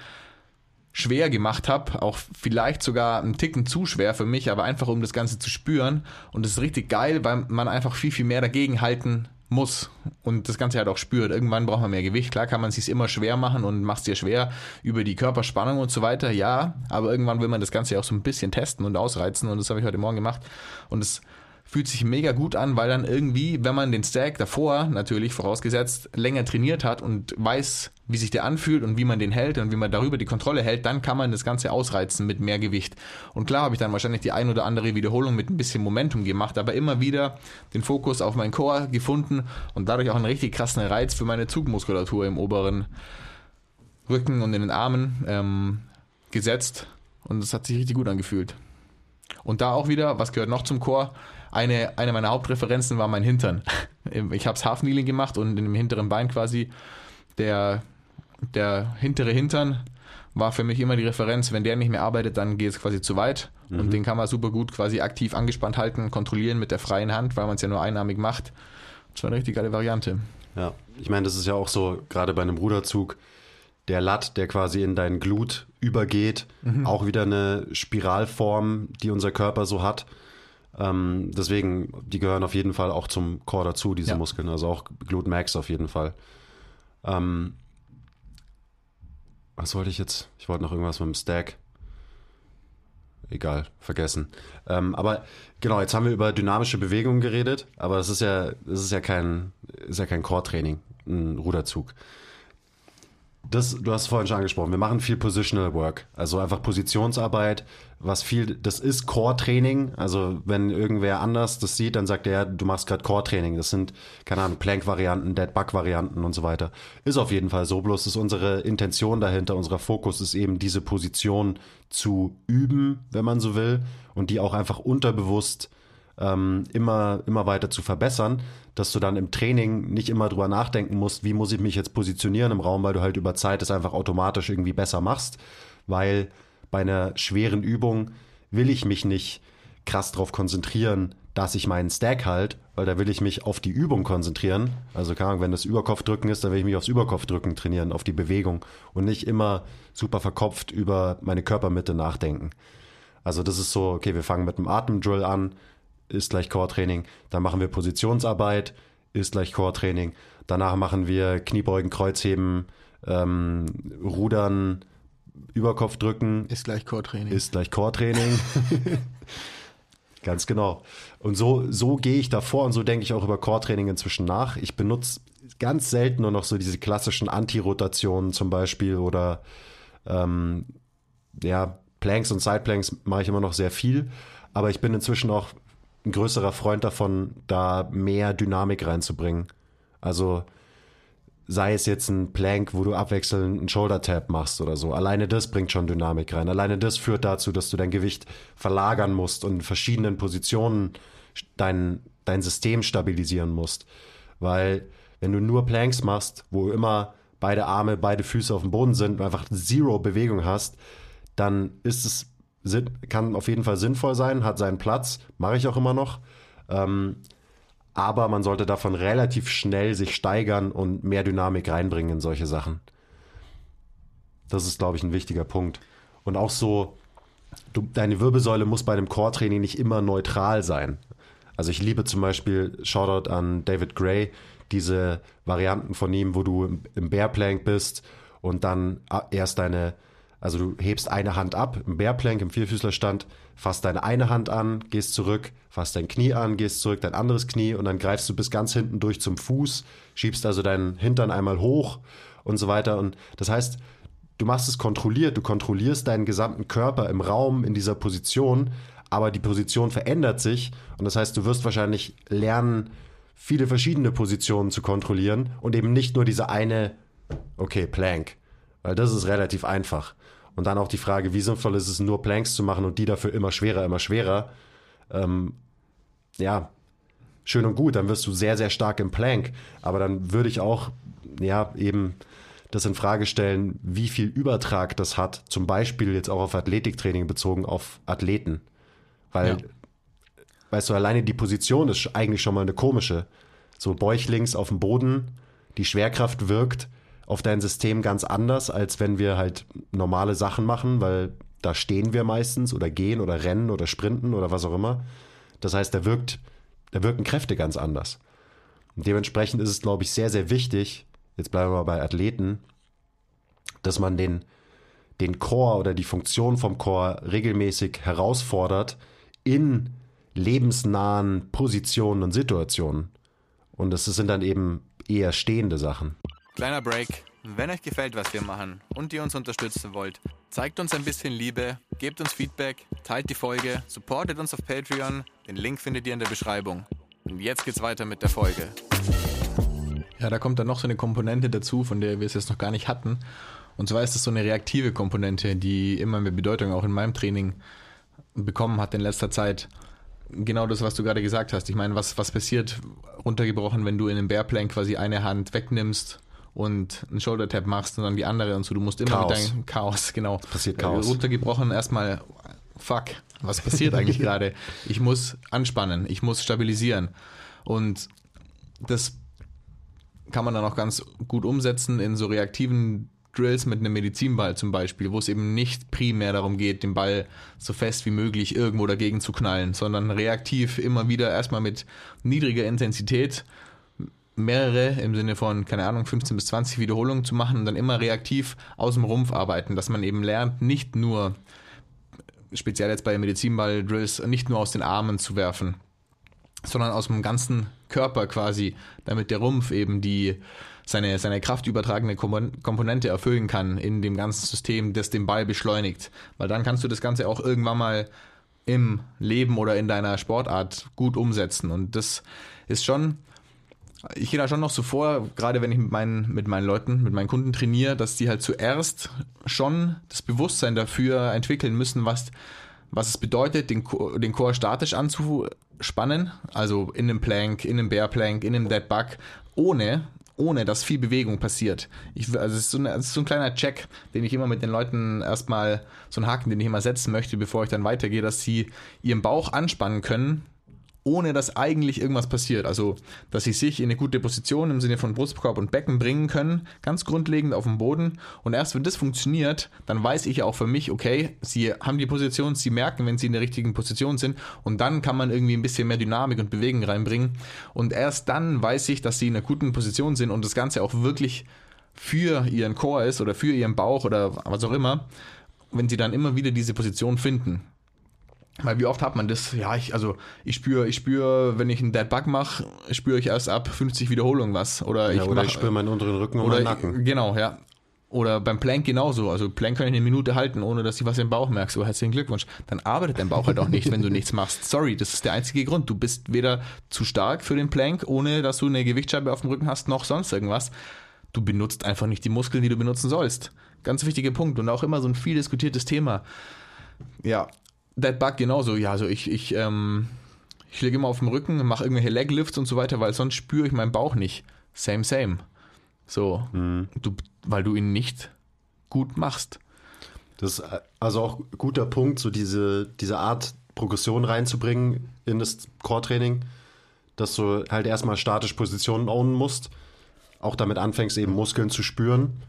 schwer gemacht habe, auch vielleicht sogar einen Ticken zu schwer für mich, aber einfach um das Ganze zu spüren. Und das ist richtig geil, weil man einfach viel, viel mehr dagegen halten muss und das Ganze halt auch spürt. Irgendwann braucht man mehr Gewicht. Klar kann man es sich immer schwer machen und macht es dir schwer über die Körperspannung und so weiter. Ja, aber irgendwann will man das Ganze auch so ein bisschen testen und ausreizen und das habe ich heute Morgen gemacht. Und es fühlt sich mega gut an, weil dann irgendwie, wenn man den Stack davor natürlich vorausgesetzt länger trainiert hat und weiß, wie sich der anfühlt und wie man den hält und wie man darüber die Kontrolle hält, dann kann man das Ganze ausreizen mit mehr Gewicht. Und klar habe ich dann wahrscheinlich die ein oder andere Wiederholung mit ein bisschen Momentum gemacht, aber immer wieder den Fokus auf meinen Core gefunden und dadurch auch einen richtig krassen Reiz für meine Zugmuskulatur im oberen Rücken und in den Armen ähm, gesetzt und es hat sich richtig gut angefühlt. Und da auch wieder, was gehört noch zum Core? Eine, eine meiner Hauptreferenzen war mein Hintern. [laughs] Ich habe Half Kneeling gemacht und in dem hinteren Bein quasi der, der hintere Hintern war für mich immer die Referenz, wenn der nicht mehr arbeitet, dann geht es quasi zu weit. Mhm. Und den kann man super gut quasi aktiv angespannt halten, kontrollieren mit der freien Hand, weil man es ja nur einarmig macht. Das war eine richtig geile Variante. Ja, ich meine, das ist ja auch so, gerade bei einem Ruderzug, der Latt, der quasi in deinen Glut übergeht, mhm. auch wieder eine Spiralform, die unser Körper so hat. Ähm, deswegen, die gehören auf jeden Fall auch zum Core dazu, diese ja. Muskeln. Also auch Glut Max auf jeden Fall. Ähm, was wollte ich jetzt? Ich wollte noch irgendwas mit dem Stack. Egal, vergessen. Ähm, aber genau, jetzt haben wir über dynamische Bewegungen geredet, aber es ist ja, es ist ja kein, ist ja kein Core-Training, ein Ruderzug. Das, du hast es vorhin schon angesprochen, wir machen viel Positional Work, also einfach Positionsarbeit, was viel, das ist Core-Training, also wenn irgendwer anders das sieht, dann sagt er, du machst gerade Core-Training, das sind, keine Ahnung, Plank-Varianten, Dead-Bug-Varianten und so weiter. Ist auf jeden Fall so, bloß ist unsere Intention dahinter, unser Fokus ist eben diese Position zu üben, wenn man so will, und die auch einfach unterbewusst ähm, immer, immer weiter zu verbessern, dass du dann im Training nicht immer drüber nachdenken musst, wie muss ich mich jetzt positionieren im Raum, weil du halt über Zeit es einfach automatisch irgendwie besser machst, weil bei einer schweren Übung will ich mich nicht krass darauf konzentrieren, dass ich meinen Stack halt, weil da will ich mich auf die Übung konzentrieren. Also keine Ahnung, wenn das Überkopfdrücken ist, dann will ich mich aufs Überkopfdrücken trainieren, auf die Bewegung und nicht immer super verkopft über meine Körpermitte nachdenken. Also das ist so, okay, wir fangen mit einem Atemdrill an, ist gleich Core-Training. Dann machen wir Positionsarbeit, ist gleich Core-Training. Danach machen wir Kniebeugen, Kreuzheben, ähm, Rudern, Überkopf drücken. Ist gleich Core-Training. Ist gleich Core-Training. [laughs] Ganz genau. Und so, so gehe ich davor und so denke ich auch über Core-Training inzwischen nach. Ich benutze ganz selten nur noch so diese klassischen Anti-Rotationen zum Beispiel oder ähm, ja, Planks und Sideplanks mache ich immer noch sehr viel. Aber ich bin inzwischen auch ein größerer Freund davon, da mehr Dynamik reinzubringen. Also sei es jetzt ein Plank, wo du abwechselnd einen Shoulder Tap machst oder so. Alleine das bringt schon Dynamik rein. Alleine das führt dazu, dass du dein Gewicht verlagern musst und in verschiedenen Positionen dein, dein System stabilisieren musst. Weil wenn du nur Planks machst, wo immer beide Arme, beide Füße auf dem Boden sind und einfach Zero Bewegung hast, dann ist es kann auf jeden Fall sinnvoll sein, hat seinen Platz, mache ich auch immer noch. Ähm, aber man sollte davon relativ schnell sich steigern und mehr Dynamik reinbringen in solche Sachen. Das ist, glaube ich, ein wichtiger Punkt. Und auch so, du, deine Wirbelsäule muss bei dem Core-Training nicht immer neutral sein. Also ich liebe zum Beispiel, Shoutout an David Gray, diese Varianten von ihm, wo du im Bear Plank bist und dann erst deine also du hebst eine Hand ab im Bärplank, im Vierfüßlerstand, fasst deine eine Hand an, gehst zurück, fasst dein Knie an, gehst zurück, dein anderes Knie und dann greifst du bis ganz hinten durch zum Fuß, schiebst also deinen Hintern einmal hoch und so weiter. Und das heißt, du machst es kontrolliert, du kontrollierst deinen gesamten Körper im Raum in dieser Position, aber die Position verändert sich und das heißt, du wirst wahrscheinlich lernen, viele verschiedene Positionen zu kontrollieren und eben nicht nur diese eine, okay, Plank, weil das ist relativ einfach. Und dann auch die Frage, wie sinnvoll ist es, nur Planks zu machen und die dafür immer schwerer, immer schwerer. Ähm, ja, schön und gut, dann wirst du sehr, sehr stark im Plank. Aber dann würde ich auch, ja, eben das in Frage stellen, wie viel Übertrag das hat, zum Beispiel jetzt auch auf Athletiktraining bezogen auf Athleten. Weil, ja. weißt du, alleine die Position ist eigentlich schon mal eine komische. So bäuchlings auf dem Boden, die Schwerkraft wirkt auf dein System ganz anders, als wenn wir halt normale Sachen machen, weil da stehen wir meistens oder gehen oder rennen oder sprinten oder was auch immer. Das heißt, da wirkt, da wirken Kräfte ganz anders. Und dementsprechend ist es, glaube ich, sehr, sehr wichtig, jetzt bleiben wir bei Athleten, dass man den, den Core oder die Funktion vom Core regelmäßig herausfordert in lebensnahen Positionen und Situationen. Und das sind dann eben eher stehende Sachen. Kleiner Break. Wenn euch gefällt, was wir machen und ihr uns unterstützen wollt, zeigt uns ein bisschen Liebe, gebt uns Feedback, teilt die Folge, supportet uns auf Patreon. Den Link findet ihr in der Beschreibung. Und jetzt geht's weiter mit der Folge. Ja, da kommt dann noch so eine Komponente dazu, von der wir es jetzt noch gar nicht hatten. Und zwar ist es so eine reaktive Komponente, die immer mehr Bedeutung auch in meinem Training bekommen hat in letzter Zeit. Genau das, was du gerade gesagt hast. Ich meine, was, was passiert runtergebrochen, wenn du in einem Bearplank quasi eine Hand wegnimmst und einen Shoulder Tap machst und dann die andere und so. Du musst immer Chaos. mit deinem Chaos, genau. Passiert Chaos. Runtergebrochen erstmal, fuck, was passiert eigentlich [laughs] gerade? Ich muss anspannen, ich muss stabilisieren. Und das kann man dann auch ganz gut umsetzen in so reaktiven Drills mit einem Medizinball zum Beispiel, wo es eben nicht primär darum geht, den Ball so fest wie möglich irgendwo dagegen zu knallen, sondern reaktiv immer wieder erstmal mit niedriger Intensität mehrere im Sinne von, keine Ahnung, 15 bis 20 Wiederholungen zu machen und dann immer reaktiv aus dem Rumpf arbeiten, dass man eben lernt, nicht nur, speziell jetzt bei Medizinball-Drills, nicht nur aus den Armen zu werfen, sondern aus dem ganzen Körper quasi, damit der Rumpf eben die seine, seine kraftübertragende Kompon- Komponente erfüllen kann in dem ganzen System, das den Ball beschleunigt. Weil dann kannst du das Ganze auch irgendwann mal im Leben oder in deiner Sportart gut umsetzen. Und das ist schon, ich gehe da schon noch so vor, gerade wenn ich mit meinen, mit meinen Leuten, mit meinen Kunden trainiere, dass die halt zuerst schon das Bewusstsein dafür entwickeln müssen, was, was es bedeutet, den, Ko- den Core statisch anzuspannen, also in einem Plank, in einem Bear Plank, in einem Dead Bug, ohne, ohne dass viel Bewegung passiert. Ich, also es ist, so eine, es ist so ein kleiner Check, den ich immer mit den Leuten erstmal, so einen Haken, den ich immer setzen möchte, bevor ich dann weitergehe, dass sie ihren Bauch anspannen können, ohne dass eigentlich irgendwas passiert. Also, dass sie sich in eine gute Position im Sinne von Brustkorb und Becken bringen können, ganz grundlegend auf dem Boden. Und erst wenn das funktioniert, dann weiß ich auch für mich, okay, sie haben die Position, sie merken, wenn sie in der richtigen Position sind. Und dann kann man irgendwie ein bisschen mehr Dynamik und Bewegung reinbringen. Und erst dann weiß ich, dass sie in einer guten Position sind und das Ganze auch wirklich für ihren Core ist oder für ihren Bauch oder was auch immer, wenn sie dann immer wieder diese Position finden. Weil wie oft hat man das? Ja, ich, also ich spüre, ich spüre, wenn ich einen Dead Bug mache, spüre ich erst ab 50 Wiederholungen was. Oder Ja, ich, oder mach, ich spüre meinen unteren Rücken oder meinen Nacken. Genau, ja. Oder beim Plank genauso. Also Plank kann ich eine Minute halten, ohne dass ich was im Bauch merke. So, herzlichen Glückwunsch. Dann arbeitet dein Bauch halt auch nicht, wenn du nichts machst. Sorry, das ist der einzige Grund. Du bist weder zu stark für den Plank, ohne dass du eine Gewichtsscheibe auf dem Rücken hast, noch sonst irgendwas. Du benutzt einfach nicht die Muskeln, die du benutzen sollst. Ganz wichtiger Punkt und auch immer so ein viel diskutiertes Thema. Ja, Dead Bug genauso. Ja, also ich, ich, ähm, ich liege immer auf dem Rücken, mache irgendwelche Leglifts und so weiter, weil sonst spüre ich meinen Bauch nicht. Same, same. So, du, weil du ihn nicht gut machst. Das ist also auch ein guter Punkt, so diese, diese Art Progression reinzubringen in das Core-Training, dass du halt erstmal statisch Positionen ownen musst, auch damit anfängst, eben Muskeln zu spüren.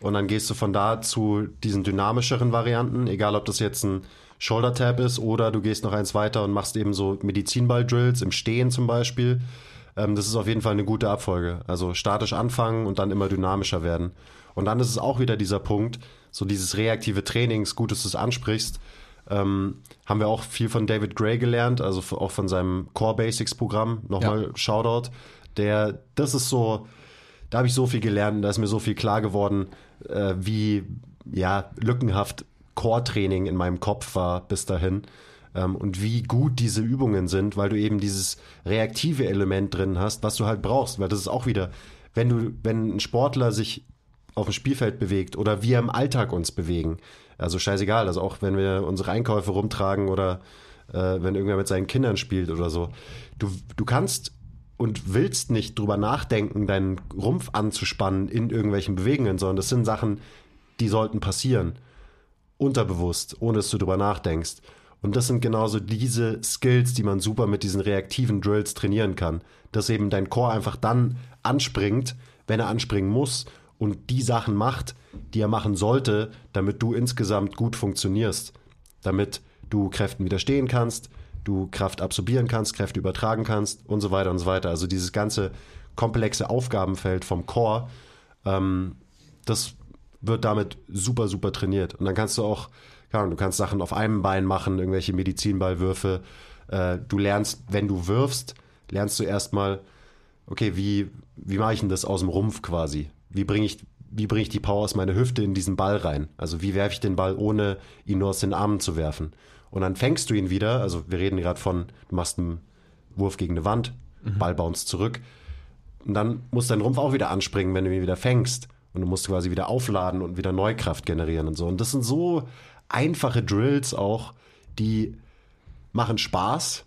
Und dann gehst du von da zu diesen dynamischeren Varianten, egal ob das jetzt ein Shoulder Tap ist oder du gehst noch eins weiter und machst eben so Medizinball-Drills im Stehen zum Beispiel. Ähm, das ist auf jeden Fall eine gute Abfolge. Also statisch anfangen und dann immer dynamischer werden. Und dann ist es auch wieder dieser Punkt, so dieses reaktive Trainings, gut, dass du es ansprichst, ähm, haben wir auch viel von David Gray gelernt, also auch von seinem Core Basics Programm. Nochmal Ja. Shoutout. Der, das ist so, da habe ich so viel gelernt, da ist mir so viel klar geworden, äh, wie ja, lückenhaft Core-Training in meinem Kopf war bis dahin. Ähm, und wie gut diese Übungen sind, weil du eben dieses reaktive Element drin hast, was du halt brauchst. Weil das ist auch wieder, wenn du, wenn ein Sportler sich auf dem Spielfeld bewegt oder wir im Alltag uns bewegen. Also scheißegal, also auch wenn wir unsere Einkäufe rumtragen oder äh, wenn irgendwer mit seinen Kindern spielt oder so. Du, du kannst und willst nicht drüber nachdenken, deinen Rumpf anzuspannen in irgendwelchen Bewegungen, sondern das sind Sachen, die sollten passieren. Unterbewusst, ohne dass du drüber nachdenkst. Und das sind genauso diese Skills, die man super mit diesen reaktiven Drills trainieren kann. Dass eben dein Core einfach dann anspringt, wenn er anspringen muss und die Sachen macht, die er machen sollte, damit du insgesamt gut funktionierst. Damit du Kräften widerstehen kannst, du Kraft absorbieren kannst, Kräfte übertragen kannst und so weiter und so weiter. Also dieses ganze komplexe Aufgabenfeld vom Core, ähm, das wird damit super, super trainiert. Und dann kannst du auch, ja, du kannst Sachen auf einem Bein machen, irgendwelche Medizinballwürfe. Äh, du lernst, wenn du wirfst, lernst du erstmal, okay, wie, wie mache ich denn das aus dem Rumpf quasi? Wie bringe ich, wie bringe ich die Power aus meiner Hüfte in diesen Ball rein? Also wie werfe ich den Ball, ohne ihn nur aus den Armen zu werfen? Und dann fängst du ihn wieder, also wir reden gerade von, du machst einen Wurf gegen eine Wand, mhm. Ball bounce zurück. Und dann muss dein Rumpf auch wieder anspringen, wenn du ihn wieder fängst. Und du musst quasi wieder aufladen und wieder Neukraft generieren und so. Und das sind so einfache Drills auch, die machen Spaß,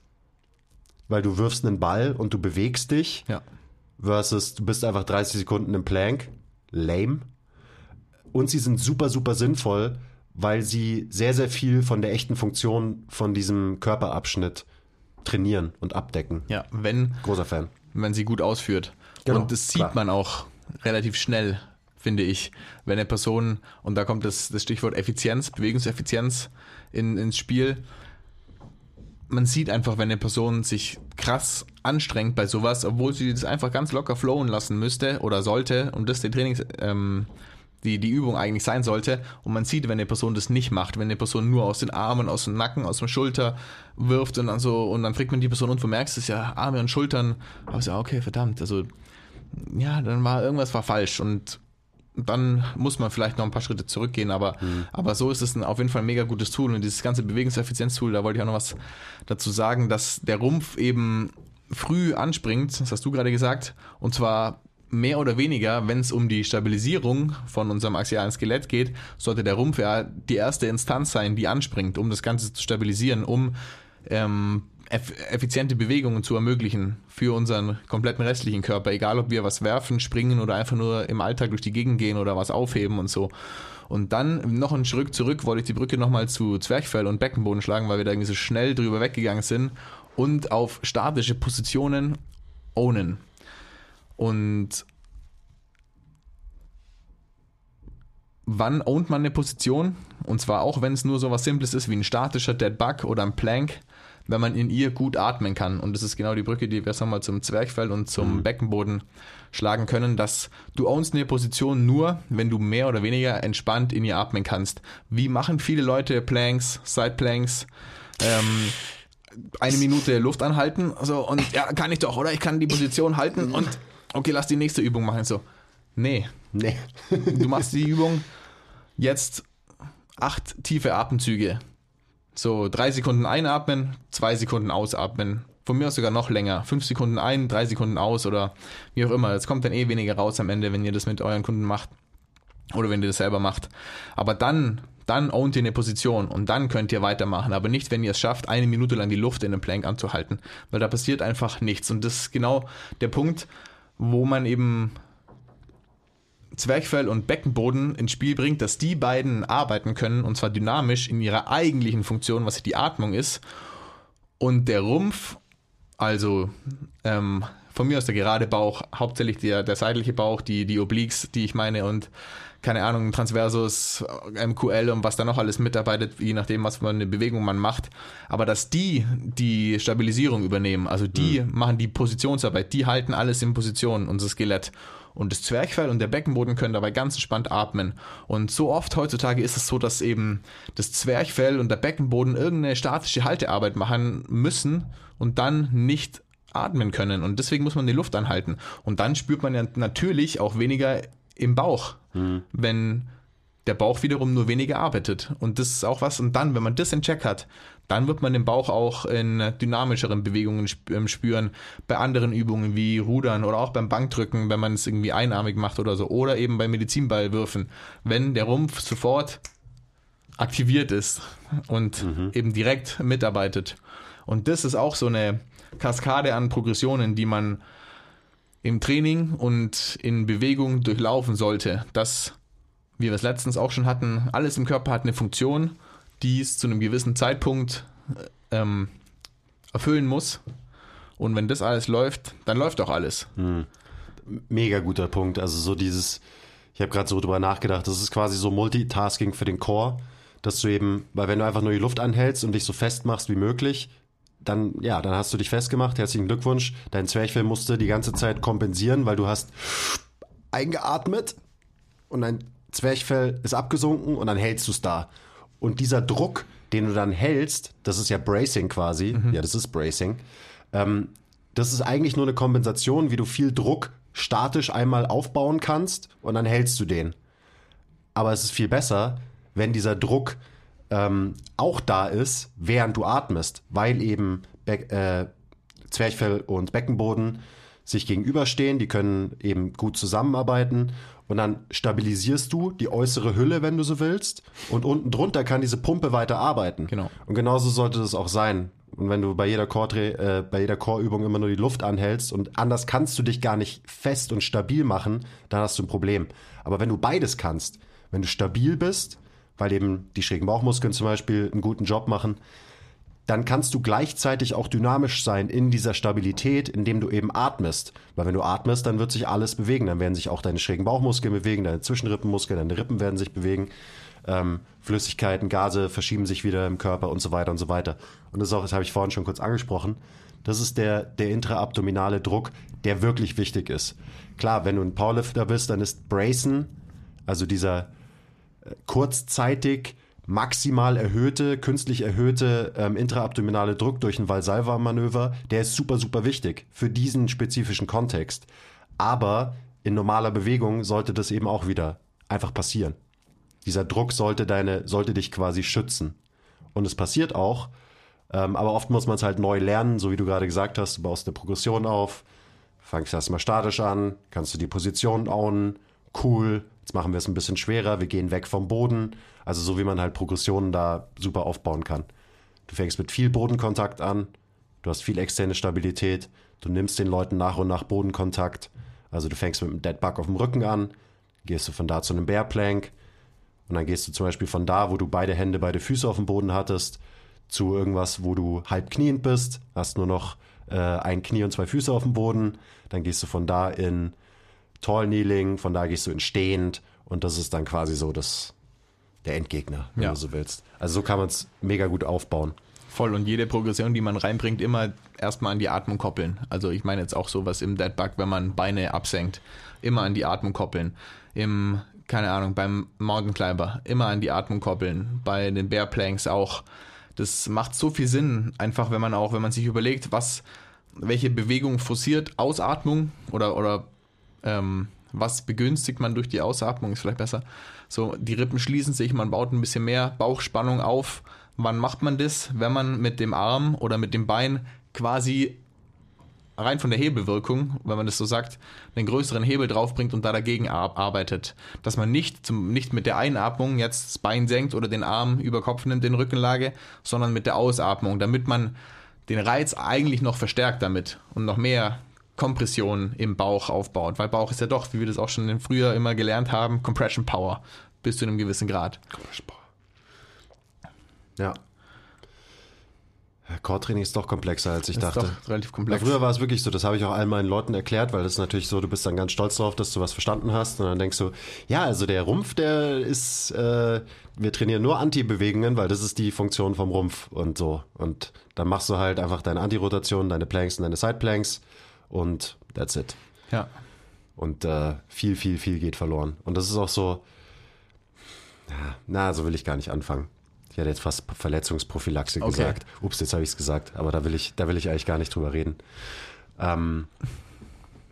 weil du wirfst einen Ball und du bewegst dich. Ja. Versus du bist einfach 30 Sekunden im Plank. Lame. Und sie sind super, super sinnvoll, weil sie sehr, sehr viel von der echten Funktion von diesem Körperabschnitt trainieren und abdecken. Ja, wenn. Großer Fan. Wenn sie gut ausführt. Genau, und das sieht klar. man auch relativ schnell, finde ich, wenn eine Person, und da kommt das, das Stichwort Effizienz, Bewegungseffizienz in, ins Spiel. Man sieht einfach, wenn eine Person sich krass anstrengt bei sowas, obwohl sie das einfach ganz locker flowen lassen müsste oder sollte und das den Trainings, ähm, die, die Übung eigentlich sein sollte. Und man sieht, wenn eine Person das nicht macht, wenn eine Person nur aus den Armen, aus dem Nacken, aus dem Schulter wirft und dann so, und dann fragt man die Person und du merkst es ja, Arme und Schultern, aber so, okay, verdammt, also, ja, dann war irgendwas war falsch und dann muss man vielleicht noch ein paar Schritte zurückgehen, aber, mhm. aber so ist es ein, auf jeden Fall ein mega gutes Tool und dieses ganze Bewegungseffizienz-Tool, da wollte ich auch noch was dazu sagen, dass der Rumpf eben früh anspringt, das hast du gerade gesagt, und zwar mehr oder weniger, wenn es um die Stabilisierung von unserem axialen Skelett geht, sollte der Rumpf ja die erste Instanz sein, die anspringt, um das Ganze zu stabilisieren, um ähm, effiziente Bewegungen zu ermöglichen für unseren kompletten restlichen Körper, egal ob wir was werfen, springen oder einfach nur im Alltag durch die Gegend gehen oder was aufheben und so. Und dann noch einen Schritt zurück wollte ich die Brücke nochmal zu Zwerchfell und Beckenboden schlagen, weil wir da irgendwie so schnell drüber weggegangen sind und auf statische Positionen ownen. Und wann ownt man eine Position? Und zwar auch, wenn es nur so was Simples ist wie ein statischer Dead Bug oder ein Plank, wenn man in ihr gut atmen kann. Und das ist genau die Brücke, die wir jetzt nochmal zum Zwerchfell und zum mhm. Beckenboden schlagen können, dass du ownst eine Position nur, wenn du mehr oder weniger entspannt in ihr atmen kannst. Wie machen viele Leute Planks, Side Planks? Ähm, eine Minute Luft anhalten, so und ja, kann ich doch, oder? Ich kann die Position halten und okay, lass die nächste Übung machen. So, nee. Nee. du machst die Übung jetzt acht tiefe Atemzüge. So drei Sekunden einatmen, zwei Sekunden ausatmen. Von mir aus sogar noch länger. Fünf Sekunden ein, drei Sekunden aus oder wie auch immer. Es kommt dann eh weniger raus am Ende, wenn ihr das mit euren Kunden macht. Oder wenn ihr das selber macht. Aber dann, dann ownt ihr eine Position und dann könnt ihr weitermachen. Aber nicht, wenn ihr es schafft, eine Minute lang die Luft in einem Plank anzuhalten. Weil da passiert einfach nichts. Und das ist genau der Punkt, wo man eben Zwerchfell und Beckenboden ins Spiel bringt, dass die beiden arbeiten können und zwar dynamisch in ihrer eigentlichen Funktion, was die Atmung ist. Und der Rumpf, also ähm, von mir aus der gerade Bauch, hauptsächlich der, der seitliche Bauch, die, die Obliques, die ich meine und keine Ahnung, Transversus, MQL und was da noch alles mitarbeitet, je nachdem, was für eine Bewegung man macht. Aber dass die die Stabilisierung übernehmen, also die mhm. machen die Positionsarbeit, die halten alles in Position, unser Skelett. Und das Zwerchfell und der Beckenboden können dabei ganz entspannt atmen. Und so oft heutzutage ist es so, dass eben das Zwerchfell und der Beckenboden irgendeine statische Haltearbeit machen müssen und dann nicht atmen können. Und deswegen muss man die Luft anhalten. Und dann spürt man ja natürlich auch weniger im Bauch, mhm. wenn der Bauch wiederum nur weniger arbeitet. Und das ist auch was. Und dann, wenn man das in Check hat, dann wird man den Bauch auch in dynamischeren Bewegungen ähm, spüren, bei anderen Übungen wie Rudern oder auch beim Bankdrücken, wenn man es irgendwie einarmig macht oder so, oder eben bei Medizinballwürfen, wenn der Rumpf sofort aktiviert ist und mhm. eben direkt mitarbeitet. Und das ist auch so eine Kaskade an Progressionen, die man im Training und in Bewegung durchlaufen sollte, dass, wie wir es letztens auch schon hatten, alles im Körper hat eine Funktion, die es zu einem gewissen Zeitpunkt ähm, erfüllen muss. Und wenn das alles läuft, dann läuft auch alles. Hm. Mega guter Punkt. Also so dieses, Ich habe gerade so drüber nachgedacht. Das ist quasi so Multitasking für den Core, dass du eben, weil wenn du einfach nur die Luft anhältst und dich so festmachst wie möglich, dann, ja, dann hast du dich festgemacht. Herzlichen Glückwunsch. Dein Zwerchfell musste die ganze Zeit kompensieren, weil du hast eingeatmet und dein Zwerchfell ist abgesunken und dann hältst du es da. Und dieser Druck, den du dann hältst, das ist ja Bracing quasi, ja, das ist Bracing, ähm, das ist eigentlich nur eine Kompensation, wie du viel Druck statisch einmal aufbauen kannst und dann hältst du den. Aber es ist viel besser, wenn dieser Druck ähm, auch da ist, während du atmest, weil eben Be äh, Zwerchfell und Beckenboden sich gegenüberstehen, die können eben gut zusammenarbeiten und dann stabilisierst du die äußere Hülle, wenn du so willst, und unten drunter kann diese Pumpe weiter arbeiten. Genau. Und genauso sollte das auch sein. Und wenn du bei jeder Core, äh, bei jeder Core-Übung immer nur die Luft anhältst und anders kannst du dich gar nicht fest und stabil machen, dann hast du ein Problem. Aber wenn du beides kannst, wenn du stabil bist, weil eben die schrägen Bauchmuskeln zum Beispiel einen guten Job machen, dann kannst du gleichzeitig auch dynamisch sein in dieser Stabilität, indem du eben atmest. Weil wenn du atmest, dann wird sich alles bewegen. Dann werden sich auch deine schrägen Bauchmuskeln bewegen, deine Zwischenrippenmuskeln, deine Rippen werden sich bewegen. Ähm, Flüssigkeiten, Gase verschieben sich wieder im Körper und so weiter und so weiter. Und das ist auch, das habe ich vorhin schon kurz angesprochen, das ist der, der intraabdominale Druck, der wirklich wichtig ist. Klar, wenn du ein Powerlifter bist, dann ist Bracen, also dieser äh, kurzzeitig maximal erhöhte, künstlich erhöhte ähm, intraabdominale Druck durch ein Valsalva-Manöver, der ist super, super wichtig für diesen spezifischen Kontext. Aber in normaler Bewegung sollte das eben auch wieder einfach passieren. Dieser Druck sollte deine, sollte dich quasi schützen. Und es passiert auch, ähm, aber oft muss man es halt neu lernen, so wie du gerade gesagt hast, du baust eine Progression auf, fangst erstmal statisch an, kannst du die Position ownen, cool, jetzt machen wir es ein bisschen schwerer, wir gehen weg vom Boden, also so wie man halt Progressionen da super aufbauen kann. Du fängst mit viel Bodenkontakt an, du hast viel externe Stabilität, du nimmst den Leuten nach und nach Bodenkontakt, also du fängst mit einem Dead Bug auf dem Rücken an, gehst du von da zu einem Bear Plank und dann gehst du zum Beispiel von da, wo du beide Hände, beide Füße auf dem Boden hattest, zu irgendwas, wo du halb kniend bist, hast nur noch äh, ein Knie und zwei Füße auf dem Boden. Dann gehst du von da in Tall Kneeling, von da gehst du in Stehend und das ist dann quasi so das, der Endgegner, wenn Ja. du so willst. Also so kann man es mega gut aufbauen. Voll und jede Progression, die man reinbringt, immer erstmal an die Atmung koppeln. Also ich meine jetzt auch sowas im Dead Bug, wenn man Beine absenkt, immer an die Atmung koppeln. Im, keine Ahnung, beim Mountain Climber immer an die Atmung koppeln. Bei den Bear Planks auch. Das macht so viel Sinn, einfach wenn man auch, wenn man sich überlegt, was, welche Bewegung forciert Ausatmung oder, oder ähm, was begünstigt man durch die Ausatmung, ist vielleicht besser. So, die Rippen schließen sich, man baut ein bisschen mehr Bauchspannung auf. Wann macht man das? Wenn man mit dem Arm oder mit dem Bein quasi rein von der Hebelwirkung, wenn man das so sagt, einen größeren Hebel draufbringt und da dagegen ar- arbeitet. Dass man nicht, zum, nicht mit der Einatmung jetzt das Bein senkt oder den Arm über Kopf nimmt in Rückenlage, sondern mit der Ausatmung, damit man den Reiz eigentlich noch verstärkt damit und noch mehr Kompression im Bauch aufbaut. Weil Bauch ist ja doch, wie wir das auch schon in früher immer gelernt haben, Compression Power bis zu einem gewissen Grad. Ja. Core-Training ist doch komplexer, als ich Das dachte. ist doch relativ Ja, komplex. früher war es wirklich so, das habe ich auch all meinen Leuten erklärt, weil das ist natürlich so, du bist dann ganz stolz darauf, dass du was verstanden hast und dann denkst du, ja, also der Rumpf, der ist, äh, wir trainieren nur Anti-Bewegungen, weil das ist die Funktion vom Rumpf und so. Und dann machst du halt einfach deine Anti-Rotation, deine Planks und deine Side-Planks und that's it. ja. Und äh, viel, viel, viel geht verloren. Und das ist auch so, na, so will ich gar nicht anfangen. Ich hätte jetzt fast Verletzungsprophylaxe Okay. gesagt. Ups, jetzt habe ich es gesagt, aber da will ich, da will ich eigentlich gar nicht drüber reden. Ähm,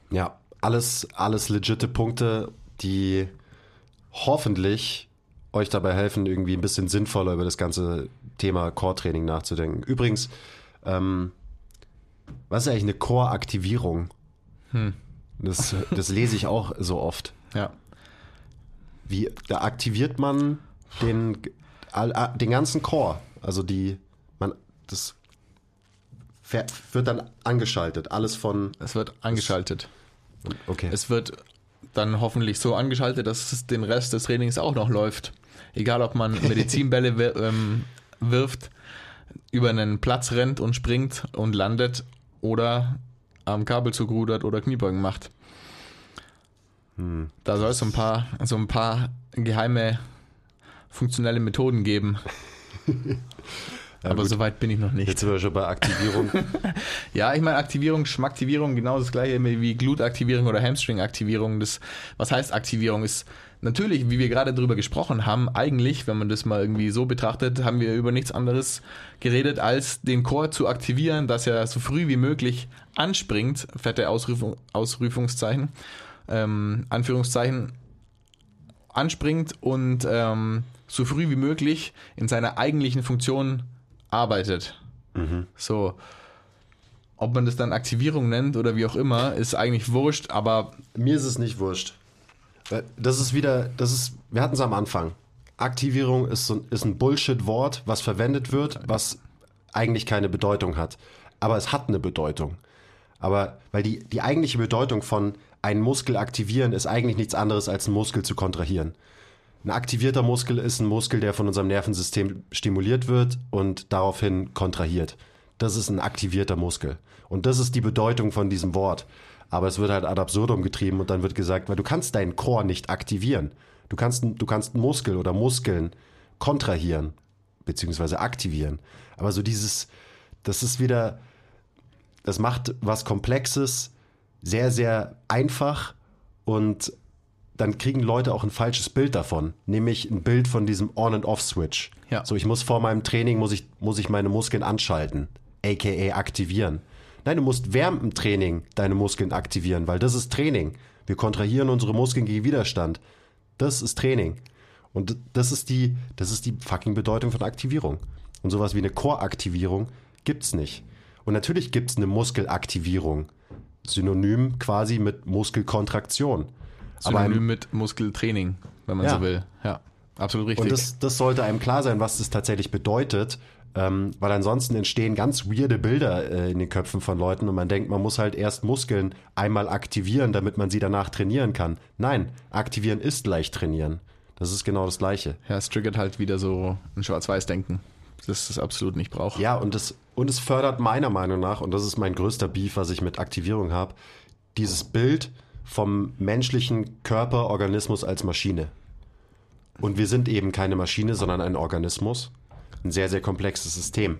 ja, alles, alles legitte Punkte, die hoffentlich euch dabei helfen, irgendwie ein bisschen sinnvoller über das ganze Thema Core-Training nachzudenken. Übrigens, ähm, was ist eigentlich eine Core-Aktivierung? Das, das lese ich auch so oft. Ja. Wie, da aktiviert man den, den ganzen Core. Also die, man, das wird dann angeschaltet. Alles von, Es wird angeschaltet. okay. Es wird dann hoffentlich so angeschaltet, dass es den Rest des Trainings auch noch läuft. Egal, ob man [laughs] Medizinbälle ähm, wirft, über einen Platz rennt und springt und landet oder am Kabelzug rudert oder Kniebeugen macht. Da soll es so ein paar, so ein paar geheime funktionelle Methoden geben. [laughs] Aber gut. so weit bin ich noch nicht. Jetzt sind wir schon bei Aktivierung. [laughs] Ja, ich meine Aktivierung, Schmacktivierung, genau das gleiche wie Glutaktivierung oder Hamstring-Aktivierung. Das, was heißt Aktivierung? Ist natürlich, wie wir gerade drüber gesprochen haben, eigentlich, wenn man das mal irgendwie so betrachtet, haben wir über nichts anderes geredet, als den Core zu aktivieren, dass er so früh wie möglich anspringt, fette Ausrufung, Ausrufungszeichen, ähm, Anführungszeichen, anspringt und ähm, so früh wie möglich in seiner eigentlichen Funktion arbeitet. So. Ob man das dann Aktivierung nennt oder wie auch immer, ist eigentlich wurscht, aber Mir ist es nicht wurscht. Das ist wieder, das ist, wir hatten es am Anfang. Aktivierung ist, so, ist ein Bullshit-Wort, was verwendet wird, was eigentlich keine Bedeutung hat. Aber es hat eine Bedeutung. Aber, weil die, die eigentliche Bedeutung von einen Muskel aktivieren ist eigentlich nichts anderes als einen Muskel zu kontrahieren. Ein aktivierter Muskel ist ein Muskel, der von unserem Nervensystem stimuliert wird und daraufhin kontrahiert. Das ist ein aktivierter Muskel. Und das ist die Bedeutung von diesem Wort. Aber es wird halt ad absurdum getrieben und dann wird gesagt, weil du kannst deinen Core nicht aktivieren. Du kannst, du kannst einen Muskel oder Muskeln kontrahieren, beziehungsweise aktivieren. Aber so dieses, das ist wieder, das macht was Komplexes sehr, sehr einfach und dann kriegen Leute auch ein falsches Bild davon, nämlich ein Bild von diesem On- and Off-Switch. Ja. So, ich muss vor meinem Training, muss ich, muss ich meine Muskeln anschalten, aka aktivieren. Nein, du musst während dem Training deine Muskeln aktivieren, weil das ist Training. Wir kontrahieren unsere Muskeln gegen Widerstand. Das ist Training. Und das ist die, das ist die fucking Bedeutung von Aktivierung. Und sowas wie eine Core-Aktivierung gibt's nicht. Und natürlich gibt's eine Muskelaktivierung. Synonym quasi mit Muskelkontraktion. Aber synonym einem, mit Muskeltraining, wenn man Ja. so will. Ja, absolut richtig. und das, das sollte einem klar sein, was das tatsächlich bedeutet, ähm, weil ansonsten entstehen ganz weirde Bilder äh, in den Köpfen von Leuten und man denkt, man muss halt erst Muskeln einmal aktivieren, damit man sie danach trainieren kann. Nein, aktivieren ist gleich trainieren. Das ist genau das Gleiche. ja, es triggert halt wieder so ein Schwarz-Weiß-Denken, das es absolut nicht braucht. Ja, und es, und es fördert meiner Meinung nach, und das ist mein größter Beef, was ich mit Aktivierung habe, dieses Bild vom menschlichen Körperorganismus als Maschine. Und wir sind eben keine Maschine, sondern ein Organismus. Ein sehr, sehr komplexes System.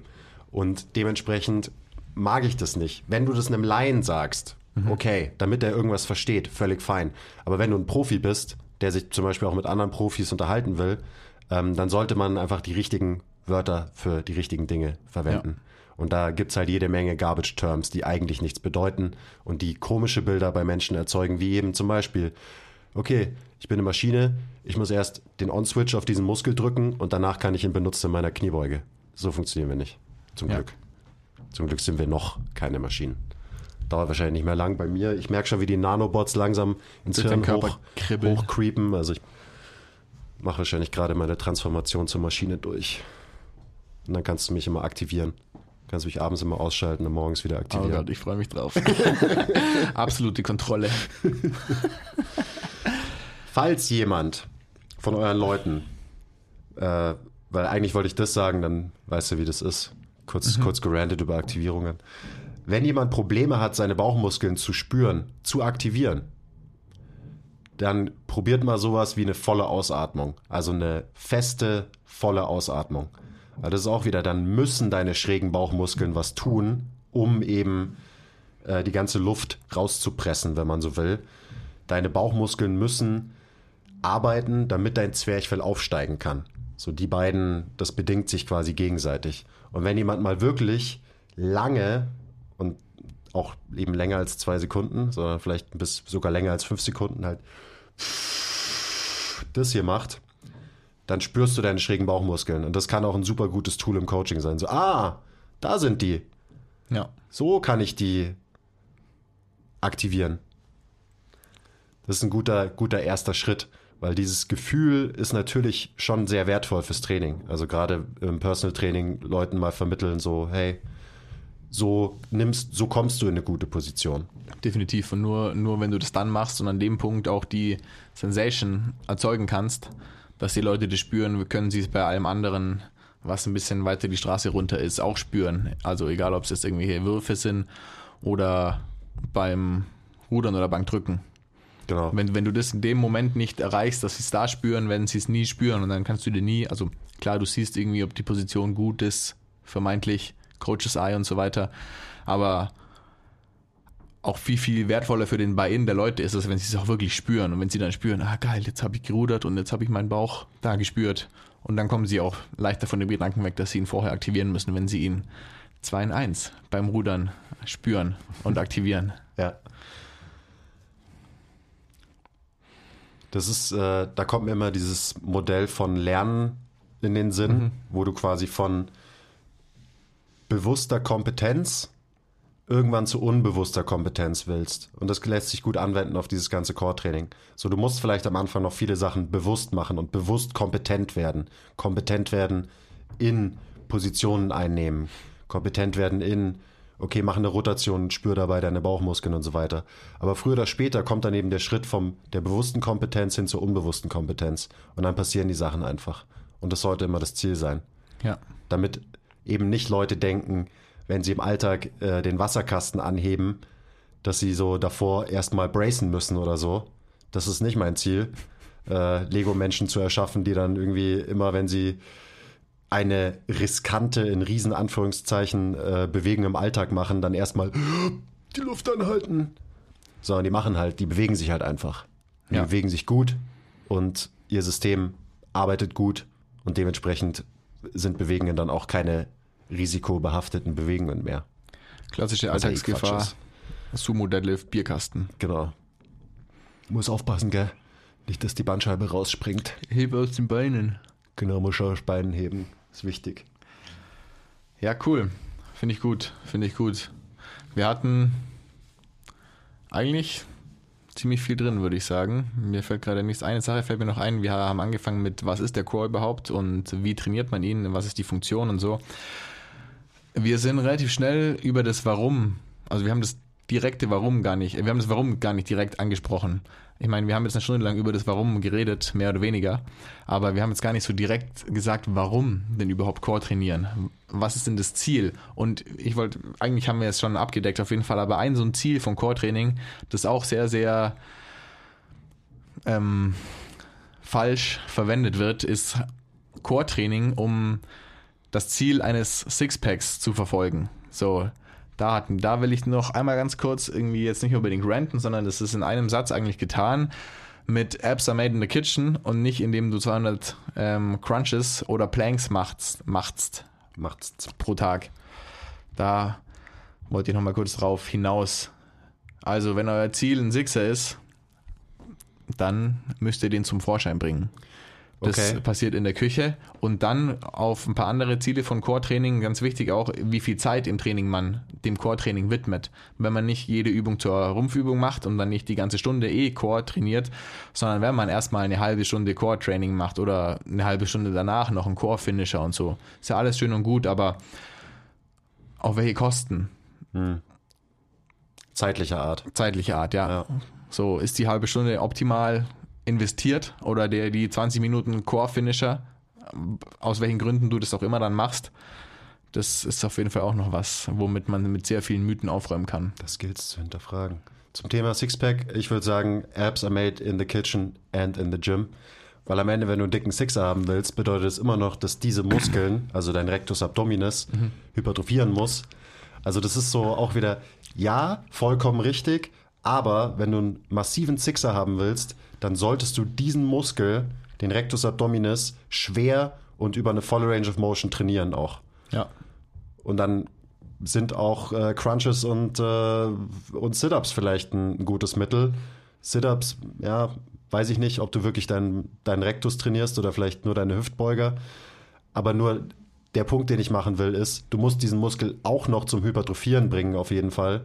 Und dementsprechend mag ich das nicht. Wenn du das einem Laien sagst, okay, damit er irgendwas versteht, völlig fein. Aber wenn du ein Profi bist, der sich zum Beispiel auch mit anderen Profis unterhalten will, ähm, dann sollte man einfach die richtigen Wörter für die richtigen Dinge verwenden. Und da gibt's halt jede Menge Garbage-Terms, die eigentlich nichts bedeuten und die komische Bilder bei Menschen erzeugen, wie eben zum Beispiel, okay, ich bin eine Maschine, ich muss erst den On-Switch auf diesen Muskel drücken und danach kann ich ihn benutzen in meiner Kniebeuge. So funktionieren wir nicht. Zum Ja. Glück. Zum Glück sind wir noch keine Maschinen. Dauert wahrscheinlich nicht mehr lang bei mir. Ich merke schon, wie die Nanobots langsam ins Durch Hirn hoch, hochcreepen. Also ich mache wahrscheinlich gerade meine Transformation zur Maschine durch. Und dann kannst du mich immer aktivieren. Kannst mich abends immer ausschalten und morgens wieder Oh aktivieren. Gott, ich freue mich drauf. [laughs] Absolute Kontrolle. Falls jemand von euren Leuten, äh, weil eigentlich wollte ich das sagen, dann weißt du, wie das ist. Kurz, kurz gerantet über Aktivierungen. Wenn jemand Probleme hat, seine Bauchmuskeln zu spüren, zu aktivieren, dann probiert mal sowas wie eine volle Ausatmung. Also eine feste, volle Ausatmung. Weil das ist auch wieder, dann müssen deine schrägen Bauchmuskeln was tun, um eben äh, die ganze Luft rauszupressen, wenn man so will. Deine Bauchmuskeln müssen arbeiten, damit dein Zwerchfell aufsteigen kann. So die beiden, das bedingt sich quasi gegenseitig. Und wenn jemand mal wirklich lange und auch eben länger als zwei Sekunden, sondern vielleicht bis sogar länger als fünf Sekunden halt das hier macht, dann spürst du deine schrägen Bauchmuskeln. Und das kann auch ein super gutes Tool im Coaching sein. So, ah, da sind die. Ja. So kann ich die aktivieren. Das ist ein guter, guter erster Schritt, weil dieses Gefühl ist natürlich schon sehr wertvoll fürs Training. Also gerade im Personal Training Leuten mal vermitteln, so, hey, so nimmst, so kommst du in eine gute Position. Definitiv. Und nur, nur wenn du das dann machst und an dem Punkt auch die Sensation erzeugen kannst, dass die Leute das spüren, können sie es bei allem anderen, was ein bisschen weiter die Straße runter ist, auch spüren. Also egal, ob es jetzt irgendwelche Würfe sind oder beim Rudern oder Bankdrücken. Genau. Wenn, wenn du das in dem Moment nicht erreichst, dass sie es da spüren, werden sie es nie spüren und dann kannst du dir nie, also klar, du siehst irgendwie, ob die Position gut ist, vermeintlich, Coaches Eye und so weiter, aber auch viel, viel wertvoller für den Buy-In der Leute ist es, wenn sie es auch wirklich spüren und wenn sie dann spüren, ah geil, jetzt habe ich gerudert und jetzt habe ich meinen Bauch da gespürt und dann kommen sie auch leichter von dem Gedanken weg, dass sie ihn vorher aktivieren müssen, wenn sie ihn 2 in 1 beim Rudern spüren und aktivieren. Ja. Das ist, äh, da kommt mir immer dieses Modell von Lernen in den Sinn, wo du quasi von bewusster Kompetenz irgendwann zu unbewusster Kompetenz willst. Und das lässt sich gut anwenden auf dieses ganze Core-Training. So, du musst vielleicht am Anfang noch viele Sachen bewusst machen und bewusst kompetent werden. Kompetent werden in Positionen einnehmen. Kompetent werden in, okay, mach eine Rotation, spür dabei deine Bauchmuskeln und so weiter. Aber früher oder später kommt dann eben der Schritt vom der bewussten Kompetenz hin zur unbewussten Kompetenz. Und dann passieren die Sachen einfach. Und das sollte immer das Ziel sein. Ja. Damit eben nicht Leute denken, wenn sie im Alltag äh, den Wasserkasten anheben, dass sie so davor erstmal bracen müssen oder so. Das ist nicht mein Ziel, äh, Lego-Menschen zu erschaffen, die dann irgendwie immer, wenn sie eine riskante, in riesen Anführungszeichen, äh, Bewegung im Alltag machen, dann erstmal [gasps] die Luft anhalten. Sondern die machen halt, die bewegen sich halt einfach. Die Ja. bewegen sich gut und ihr System arbeitet gut und dementsprechend sind Bewegungen dann auch keine risikobehafteten Bewegungen mehr. Klassische eh Alltagsgefahr. Sumo Deadlift, Bierkasten. Genau. Muss aufpassen, gell? Nicht, dass die Bandscheibe rausspringt. Hebe aus den Beinen. Genau, muss schon Bein heben. Ist wichtig. Ja, cool. Finde ich gut. Finde ich gut. Wir hatten eigentlich ziemlich viel drin, würde ich sagen. Mir fällt gerade nichts ein. Eine Sache fällt mir noch ein. Wir haben angefangen mit, was ist der Core überhaupt und wie trainiert man ihn, was ist die Funktion und so. Wir sind relativ schnell über das Warum, also wir haben das direkte Warum gar nicht, wir haben das Warum gar nicht direkt angesprochen. Ich meine, wir haben jetzt eine Stunde lang über das Warum geredet, mehr oder weniger, aber wir haben jetzt gar nicht so direkt gesagt, warum denn überhaupt Core trainieren? Was ist denn das Ziel? Und ich wollte, eigentlich haben wir es schon abgedeckt auf jeden Fall, aber ein so ein Ziel von Core Training, das auch sehr, sehr ähm, falsch verwendet wird, ist Core Training, um das Ziel eines Sixpacks zu verfolgen. So, da, hatten, da will ich noch einmal ganz kurz irgendwie jetzt nicht unbedingt ranten, sondern das ist in einem Satz eigentlich getan. Mit Apps are made in the kitchen und nicht indem du 200 ähm, Crunches oder Planks machst, machst Macht's. pro Tag. Da wollte ich noch mal kurz drauf hinaus. Also, wenn euer Ziel ein Sixer ist, dann müsst ihr den zum Vorschein bringen. Das Okay. passiert in der Küche und dann auf ein paar andere Ziele von Core-Training, ganz wichtig auch, wie viel Zeit im Training man dem Core-Training widmet. Wenn man nicht jede Übung zur Rumpfübung macht und dann nicht die ganze Stunde eh Core trainiert, sondern wenn man erstmal eine halbe Stunde Core-Training macht oder eine halbe Stunde danach noch ein Core-Finisher und so. Ist ja alles schön und gut, aber auf welche Kosten? Zeitlicher Art. Zeitliche Art, ja. Ja. So, ist die halbe Stunde optimal investiert oder der, die 20 Minuten Core-Finisher, aus welchen Gründen du das auch immer dann machst, das ist auf jeden Fall auch noch was, womit man mit sehr vielen Mythen aufräumen kann. Das gilt zu hinterfragen. Zum Thema Sixpack, ich würde sagen, Apps are made in the kitchen and in the gym. Weil am Ende, wenn du einen dicken Sixer haben willst, bedeutet es immer noch, dass diese Muskeln, [clears throat] also dein Rectus abdominis, hypertrophieren muss. Also das ist so auch wieder, ja, vollkommen richtig, aber wenn du einen massiven Sixer haben willst, dann solltest du diesen Muskel, den Rectus abdominis, schwer und über eine volle Range of Motion trainieren auch. Ja. Und dann sind auch äh, Crunches und, äh, und Sit-Ups vielleicht ein, gutes Mittel. Sit-Ups, ja, weiß ich nicht, ob du wirklich deinen deinen Rectus trainierst oder vielleicht nur deine Hüftbeuger. Aber nur der Punkt, den ich machen will, ist, du musst diesen Muskel auch noch zum Hypertrophieren bringen, auf jeden Fall.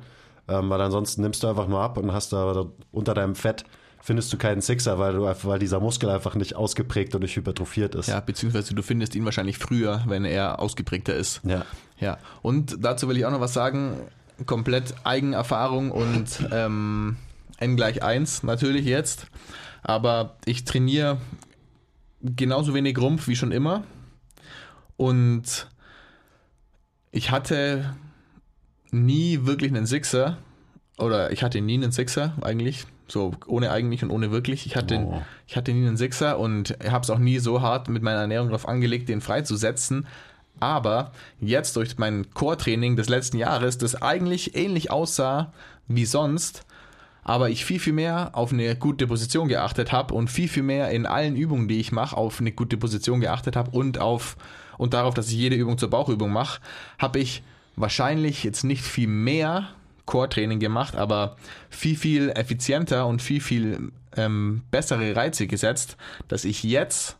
Ähm, weil ansonsten nimmst du einfach nur ab und hast da unter deinem Fett findest du keinen Sixer, weil, du, einfach- weil dieser Muskel einfach nicht ausgeprägt und nicht hypertrophiert ist. Ja, beziehungsweise du findest ihn wahrscheinlich früher, wenn er ausgeprägter ist. Ja. Ja, und dazu will ich auch noch was sagen. Komplett Eigenerfahrung und ähm, N gleich 1 natürlich jetzt. Aber ich trainiere genauso wenig Rumpf wie schon immer. Und ich hatte nie wirklich einen Sixer. Oder ich hatte nie einen Sixer eigentlich. So ohne eigentlich und ohne wirklich. Ich hatte, Oh. ich hatte nie einen Sixer und habe es auch nie so hart mit meiner Ernährung darauf angelegt, den freizusetzen. Aber jetzt durch mein Core-Training des letzten Jahres, das eigentlich ähnlich aussah wie sonst, aber ich viel, viel mehr auf eine gute Position geachtet habe und viel, viel mehr in allen Übungen, die ich mache, auf eine gute Position geachtet habe und auf und darauf, dass ich jede Übung zur Bauchübung mache, habe ich wahrscheinlich jetzt nicht viel mehr Core-Training gemacht, aber viel, viel effizienter und viel, viel ähm, bessere Reize gesetzt, dass ich jetzt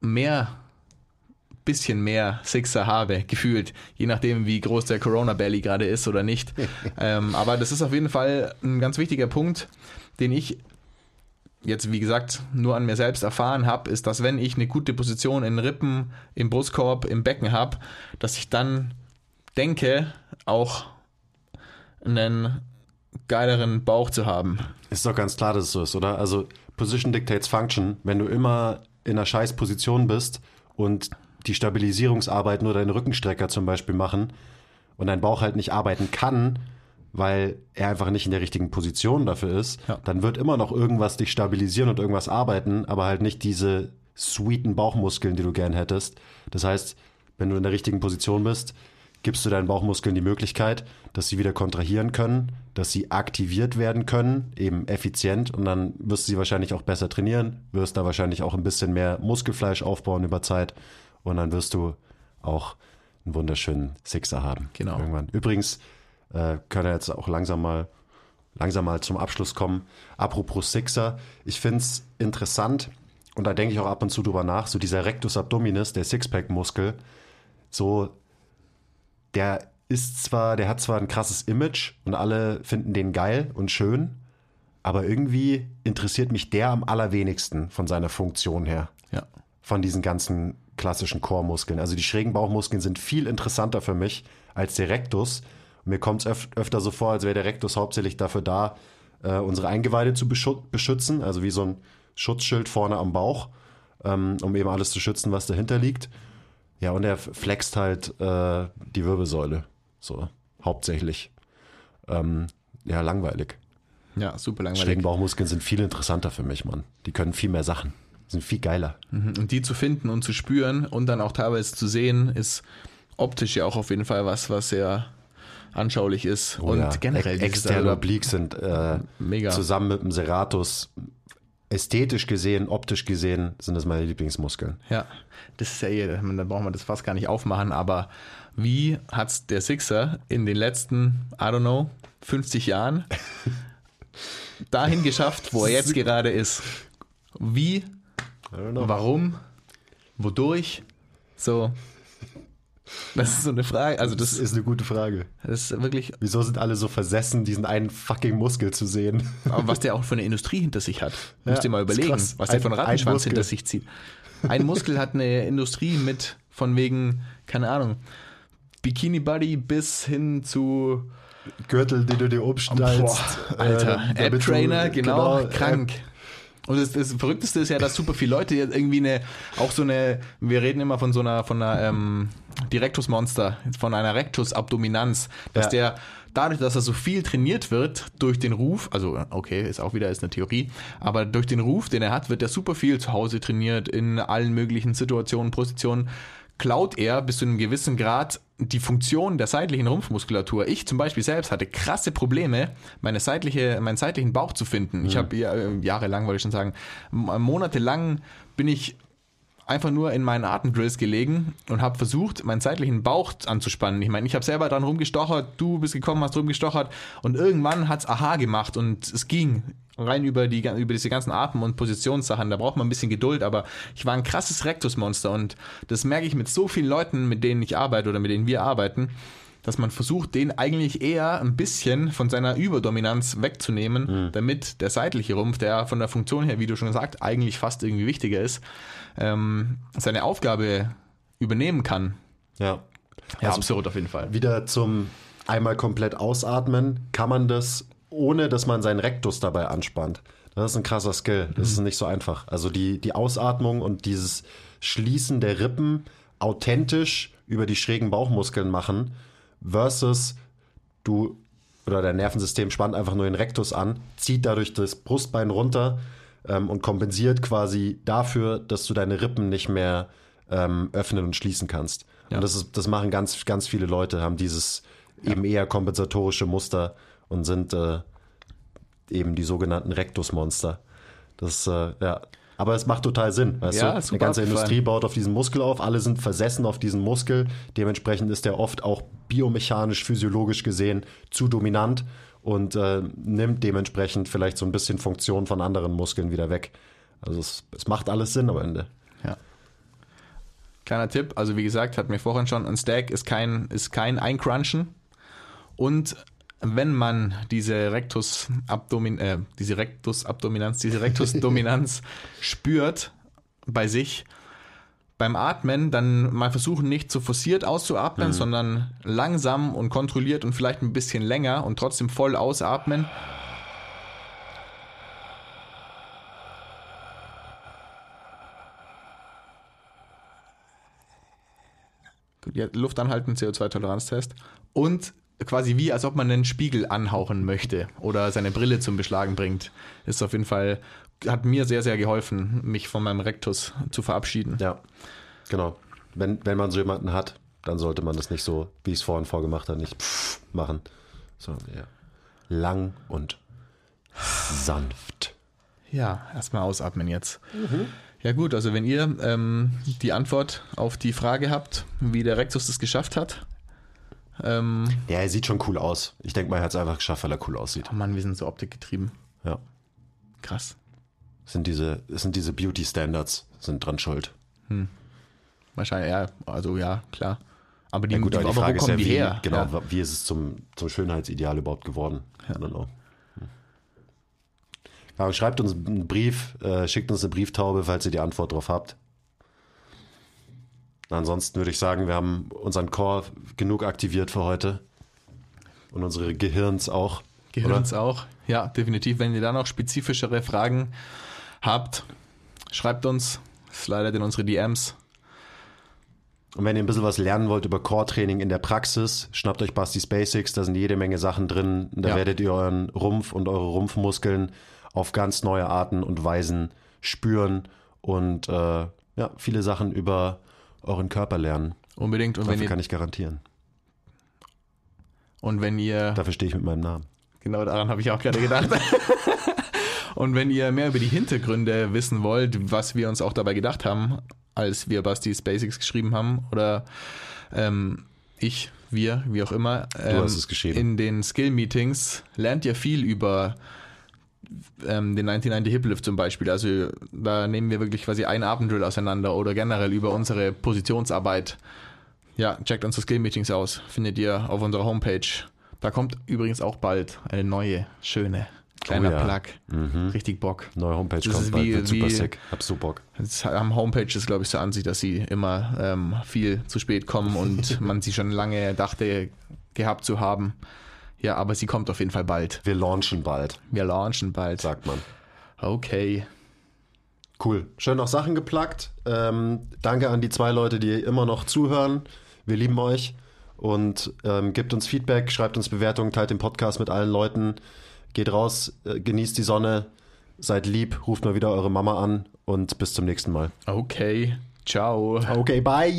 mehr bisschen mehr Sixer habe, gefühlt, je nachdem, wie groß der Corona Belly gerade ist oder nicht. [laughs] ähm, aber das ist auf jeden Fall ein ganz wichtiger Punkt, den ich jetzt, wie gesagt, nur an mir selbst erfahren habe, ist, dass wenn ich eine gute Position in Rippen, im Brustkorb, im Becken habe, dass ich dann denke, auch einen geileren Bauch zu haben. Ist doch ganz klar, dass es so ist, oder? Also Position dictates Function. Wenn du immer in einer scheiß Position bist und die Stabilisierungsarbeit nur deine Rückenstrecker zum Beispiel machen und dein Bauch halt nicht arbeiten kann, weil er einfach nicht in der richtigen Position dafür ist, Ja. dann wird immer noch irgendwas dich stabilisieren und irgendwas arbeiten, aber halt nicht diese sweeten Bauchmuskeln, die du gern hättest. Das heißt, wenn du in der richtigen Position bist, gibst du deinen Bauchmuskeln die Möglichkeit, dass sie wieder kontrahieren können, dass sie aktiviert werden können, eben effizient und dann wirst du sie wahrscheinlich auch besser trainieren, wirst da wahrscheinlich auch ein bisschen mehr Muskelfleisch aufbauen über Zeit und dann wirst du auch einen wunderschönen Sixer haben. Genau. Irgendwann. Übrigens äh, können wir jetzt auch langsam mal langsam mal zum Abschluss kommen. Apropos Sixer, ich finde es interessant und da denke ich auch ab und zu drüber nach, so dieser Rectus Abdominis, der Sixpack-Muskel, so der ist zwar, der hat zwar ein krasses Image und alle finden den geil und schön, aber irgendwie interessiert mich der am allerwenigsten von seiner Funktion her Ja. von diesen ganzen klassischen Core-Muskeln. Also die schrägen Bauchmuskeln sind viel interessanter für mich als der Rectus. Und mir kommt es öf öfter so vor, als wäre der Rectus hauptsächlich dafür da, äh, unsere Eingeweide zu beschützen, also wie so ein Schutzschild vorne am Bauch, ähm, um eben alles zu schützen, was dahinter liegt. Ja, und er flext halt äh, die Wirbelsäule, so hauptsächlich. Ähm, ja, langweilig. Ja, super langweilig. Schrägen Bauchmuskeln sind viel interessanter für mich, Mann. Die können viel mehr Sachen. Sind viel geiler. Und die zu finden und zu spüren und dann auch teilweise zu sehen, ist optisch ja auch auf jeden Fall was, was sehr anschaulich ist. und Oh ja, generell Ex- externe also, Obliques sind äh, Mega. zusammen mit dem Serratus ästhetisch gesehen, optisch gesehen, sind das meine Lieblingsmuskeln. Ja, das ist ja eh, da brauchen wir das fast gar nicht aufmachen, aber wie hat der Sixer in den letzten, I don't know, 50 Jahren [laughs] dahin geschafft, wo er jetzt gerade ist? Wie? Warum? Wodurch? So. Das ist so eine Frage. Also, Das das, ist eine gute Frage. das ist wirklich, Wieso sind alle so versessen, diesen einen fucking Muskel zu sehen? aber was der auch für eine Industrie hinter sich hat. Ja, dir mal ist überlegen, was der Ein- von Rattenschwanz hinter sich zieht. Ein Muskel hat eine Industrie mit von wegen, keine Ahnung, Bikini Buddy bis hin zu Gürtel, den du dir umschnallst. Boah, Alter, äh, damit Ad Trainer, du- genau, äh, krank. Und das, das Verrückteste ist ja, dass super viele Leute jetzt irgendwie eine, auch so eine, wir reden immer von so einer, von einer ähm, Direktusmonster, von einer Rectus-Abdominanz, dass Ja. der dadurch, dass er so viel trainiert wird durch den Ruf, also okay, ist auch wieder ist eine Theorie, aber durch den Ruf, den er hat, wird er super viel zu Hause trainiert, in allen möglichen Situationen, Positionen, klaut er bis zu einem gewissen Grad die Funktion der seitlichen Rumpfmuskulatur. Ich zum Beispiel selbst hatte krasse Probleme, meine seitliche, meinen seitlichen Bauch zu finden. Ich habe ja, jahrelang, wollte ich schon sagen, monatelang bin ich einfach nur in meinen Atemdrills gelegen und habe versucht, meinen seitlichen Bauch anzuspannen. Ich meine, ich habe selber dran rumgestochert, du bist gekommen, hast rumgestochert und irgendwann hat's Aha gemacht und es ging rein über die über diese ganzen Atem- und Positionssachen. Da braucht man ein bisschen Geduld, aber ich war ein krasses Rektusmonster und das merke ich mit so vielen Leuten, mit denen ich arbeite oder mit denen wir arbeiten, dass man versucht, den eigentlich eher ein bisschen von seiner Überdominanz wegzunehmen, damit der seitliche Rumpf, der von der Funktion her, wie du schon gesagt, eigentlich fast irgendwie wichtiger ist, ähm, seine Aufgabe übernehmen kann. Ja. Ja, Also- absurd auf jeden Fall. Wieder zum einmal komplett ausatmen, kann man das, ohne dass man seinen Rektus dabei anspannt. Das ist ein krasser Skill. Das ist nicht so einfach. Also die, die Ausatmung und dieses Schließen der Rippen authentisch über die schrägen Bauchmuskeln machen versus du oder dein Nervensystem spannt einfach nur den Rektus an, zieht dadurch das Brustbein runter ähm, und kompensiert quasi dafür, dass du deine Rippen nicht mehr ähm, öffnen und schließen kannst. Ja. Und das, ist, das machen ganz, ganz viele Leute, haben dieses eben eher kompensatorische Muster und sind äh, eben die sogenannten Rektusmonster. Das, äh, ja. Aber es macht total Sinn. Weißt Ja, du? Die ganze abgefahren. Industrie baut auf diesen Muskel auf, alle sind versessen auf diesen Muskel. Dementsprechend ist der oft auch biomechanisch, physiologisch gesehen zu dominant und äh, nimmt dementsprechend vielleicht so ein bisschen Funktion von anderen Muskeln wieder weg. Also es, es macht alles Sinn am Ende. Ja. Kleiner Tipp, also wie gesagt, hat mir vorhin schon, ein Stack ist kein, ist kein Eincrunchen. Und wenn man diese Rectus Abdomin, äh, diese Rectus Abdominanz, diese Rectus [laughs] Dominanz spürt bei sich beim Atmen, dann mal versuchen nicht zu forciert auszuatmen, sondern langsam und kontrolliert und vielleicht ein bisschen länger und trotzdem voll ausatmen. Luft anhalten, CO2-Toleranztest. Und quasi wie, als ob man einen Spiegel anhauchen möchte oder seine Brille zum Beschlagen bringt. Ist auf jeden Fall, hat mir sehr, sehr geholfen, mich von meinem Rektus zu verabschieden. Ja, genau. Wenn, wenn man so jemanden hat, dann sollte man das nicht so, wie ich es vorhin vorgemacht habe, nicht machen, sondern eher lang und sanft. Ja, erstmal ausatmen jetzt. Ja gut, also wenn ihr ähm, die Antwort auf die Frage habt, wie der Rektus das geschafft hat, ähm, Ja, er sieht schon cool aus. Ich denke mal, er hat es einfach geschafft, weil er cool aussieht. oh Mann, wir sind so optikgetrieben. Ja. Krass. Sind diese, es sind diese Beauty Standards, sind dran schuld. Wahrscheinlich, ja, also ja, klar. Aber die, Ja, gut, die, aber die Frage wo kommen ist ja, wie, her? genau, Ja. wie ist es zum, zum Schönheitsideal überhaupt geworden? I don't know. Hm. Ja, schreibt uns einen Brief, äh, schickt uns eine Brieftaube, falls ihr die Antwort drauf habt. Ansonsten würde ich sagen, wir haben unseren Core genug aktiviert für heute. Und unsere Gehirns auch. Gehirns auch. Ja, definitiv. Wenn ihr da noch spezifischere Fragen habt, schreibt uns, slidet in unsere DMs. Und wenn ihr ein bisschen was lernen wollt über Core-Training in der Praxis, schnappt euch Basti's Basics, da sind jede Menge Sachen drin. Da Ja. werdet ihr euren Rumpf und eure Rumpfmuskeln auf ganz neue Arten und Weisen spüren und äh, ja, viele Sachen über euren Körper lernen. Unbedingt. Und wenn, Dafür ihr, kann ich garantieren. und wenn ihr Dafür stehe ich mit meinem Namen. Genau daran habe ich auch gerade gedacht. [laughs] Und wenn ihr mehr über die Hintergründe wissen wollt, was wir uns auch dabei gedacht haben, als wir Bastis Basics geschrieben haben, oder ähm, ich, wir, wie auch immer, ähm, hast es geschrieben. in den Skill-Meetings lernt ihr viel über ähm, den 99 Hip Lift zum Beispiel. Also da nehmen wir wirklich quasi einen Abenddrill auseinander oder generell über unsere Positionsarbeit. Ja, checkt unsere Skill-Meetings aus. Findet ihr auf unserer Homepage. Da kommt übrigens auch bald eine neue, schöne, kleiner Oh ja. Plug. Richtig Bock. Neue Homepage Das kommt ist bald, wie- wird super wie- sick. Hab so Bock. Es haben Homepages, glaube ich, so an sich, dass sie immer ähm, viel zu spät kommen und [laughs] man sie schon lange dachte gehabt zu haben. Ja, aber sie kommt auf jeden Fall bald. Wir launchen bald, Wir launchen bald. sagt man. Okay. Cool. Schön noch Sachen geplagt. Ähm, danke an die zwei Leute, die immer noch zuhören. Wir lieben euch. Und ähm, gebt uns Feedback, schreibt uns Bewertungen, teilt den Podcast mit allen Leuten. Geht raus, äh, genießt die Sonne, seid lieb, ruft mal wieder eure Mama an und bis zum nächsten Mal. Okay. Ciao. Okay, bye.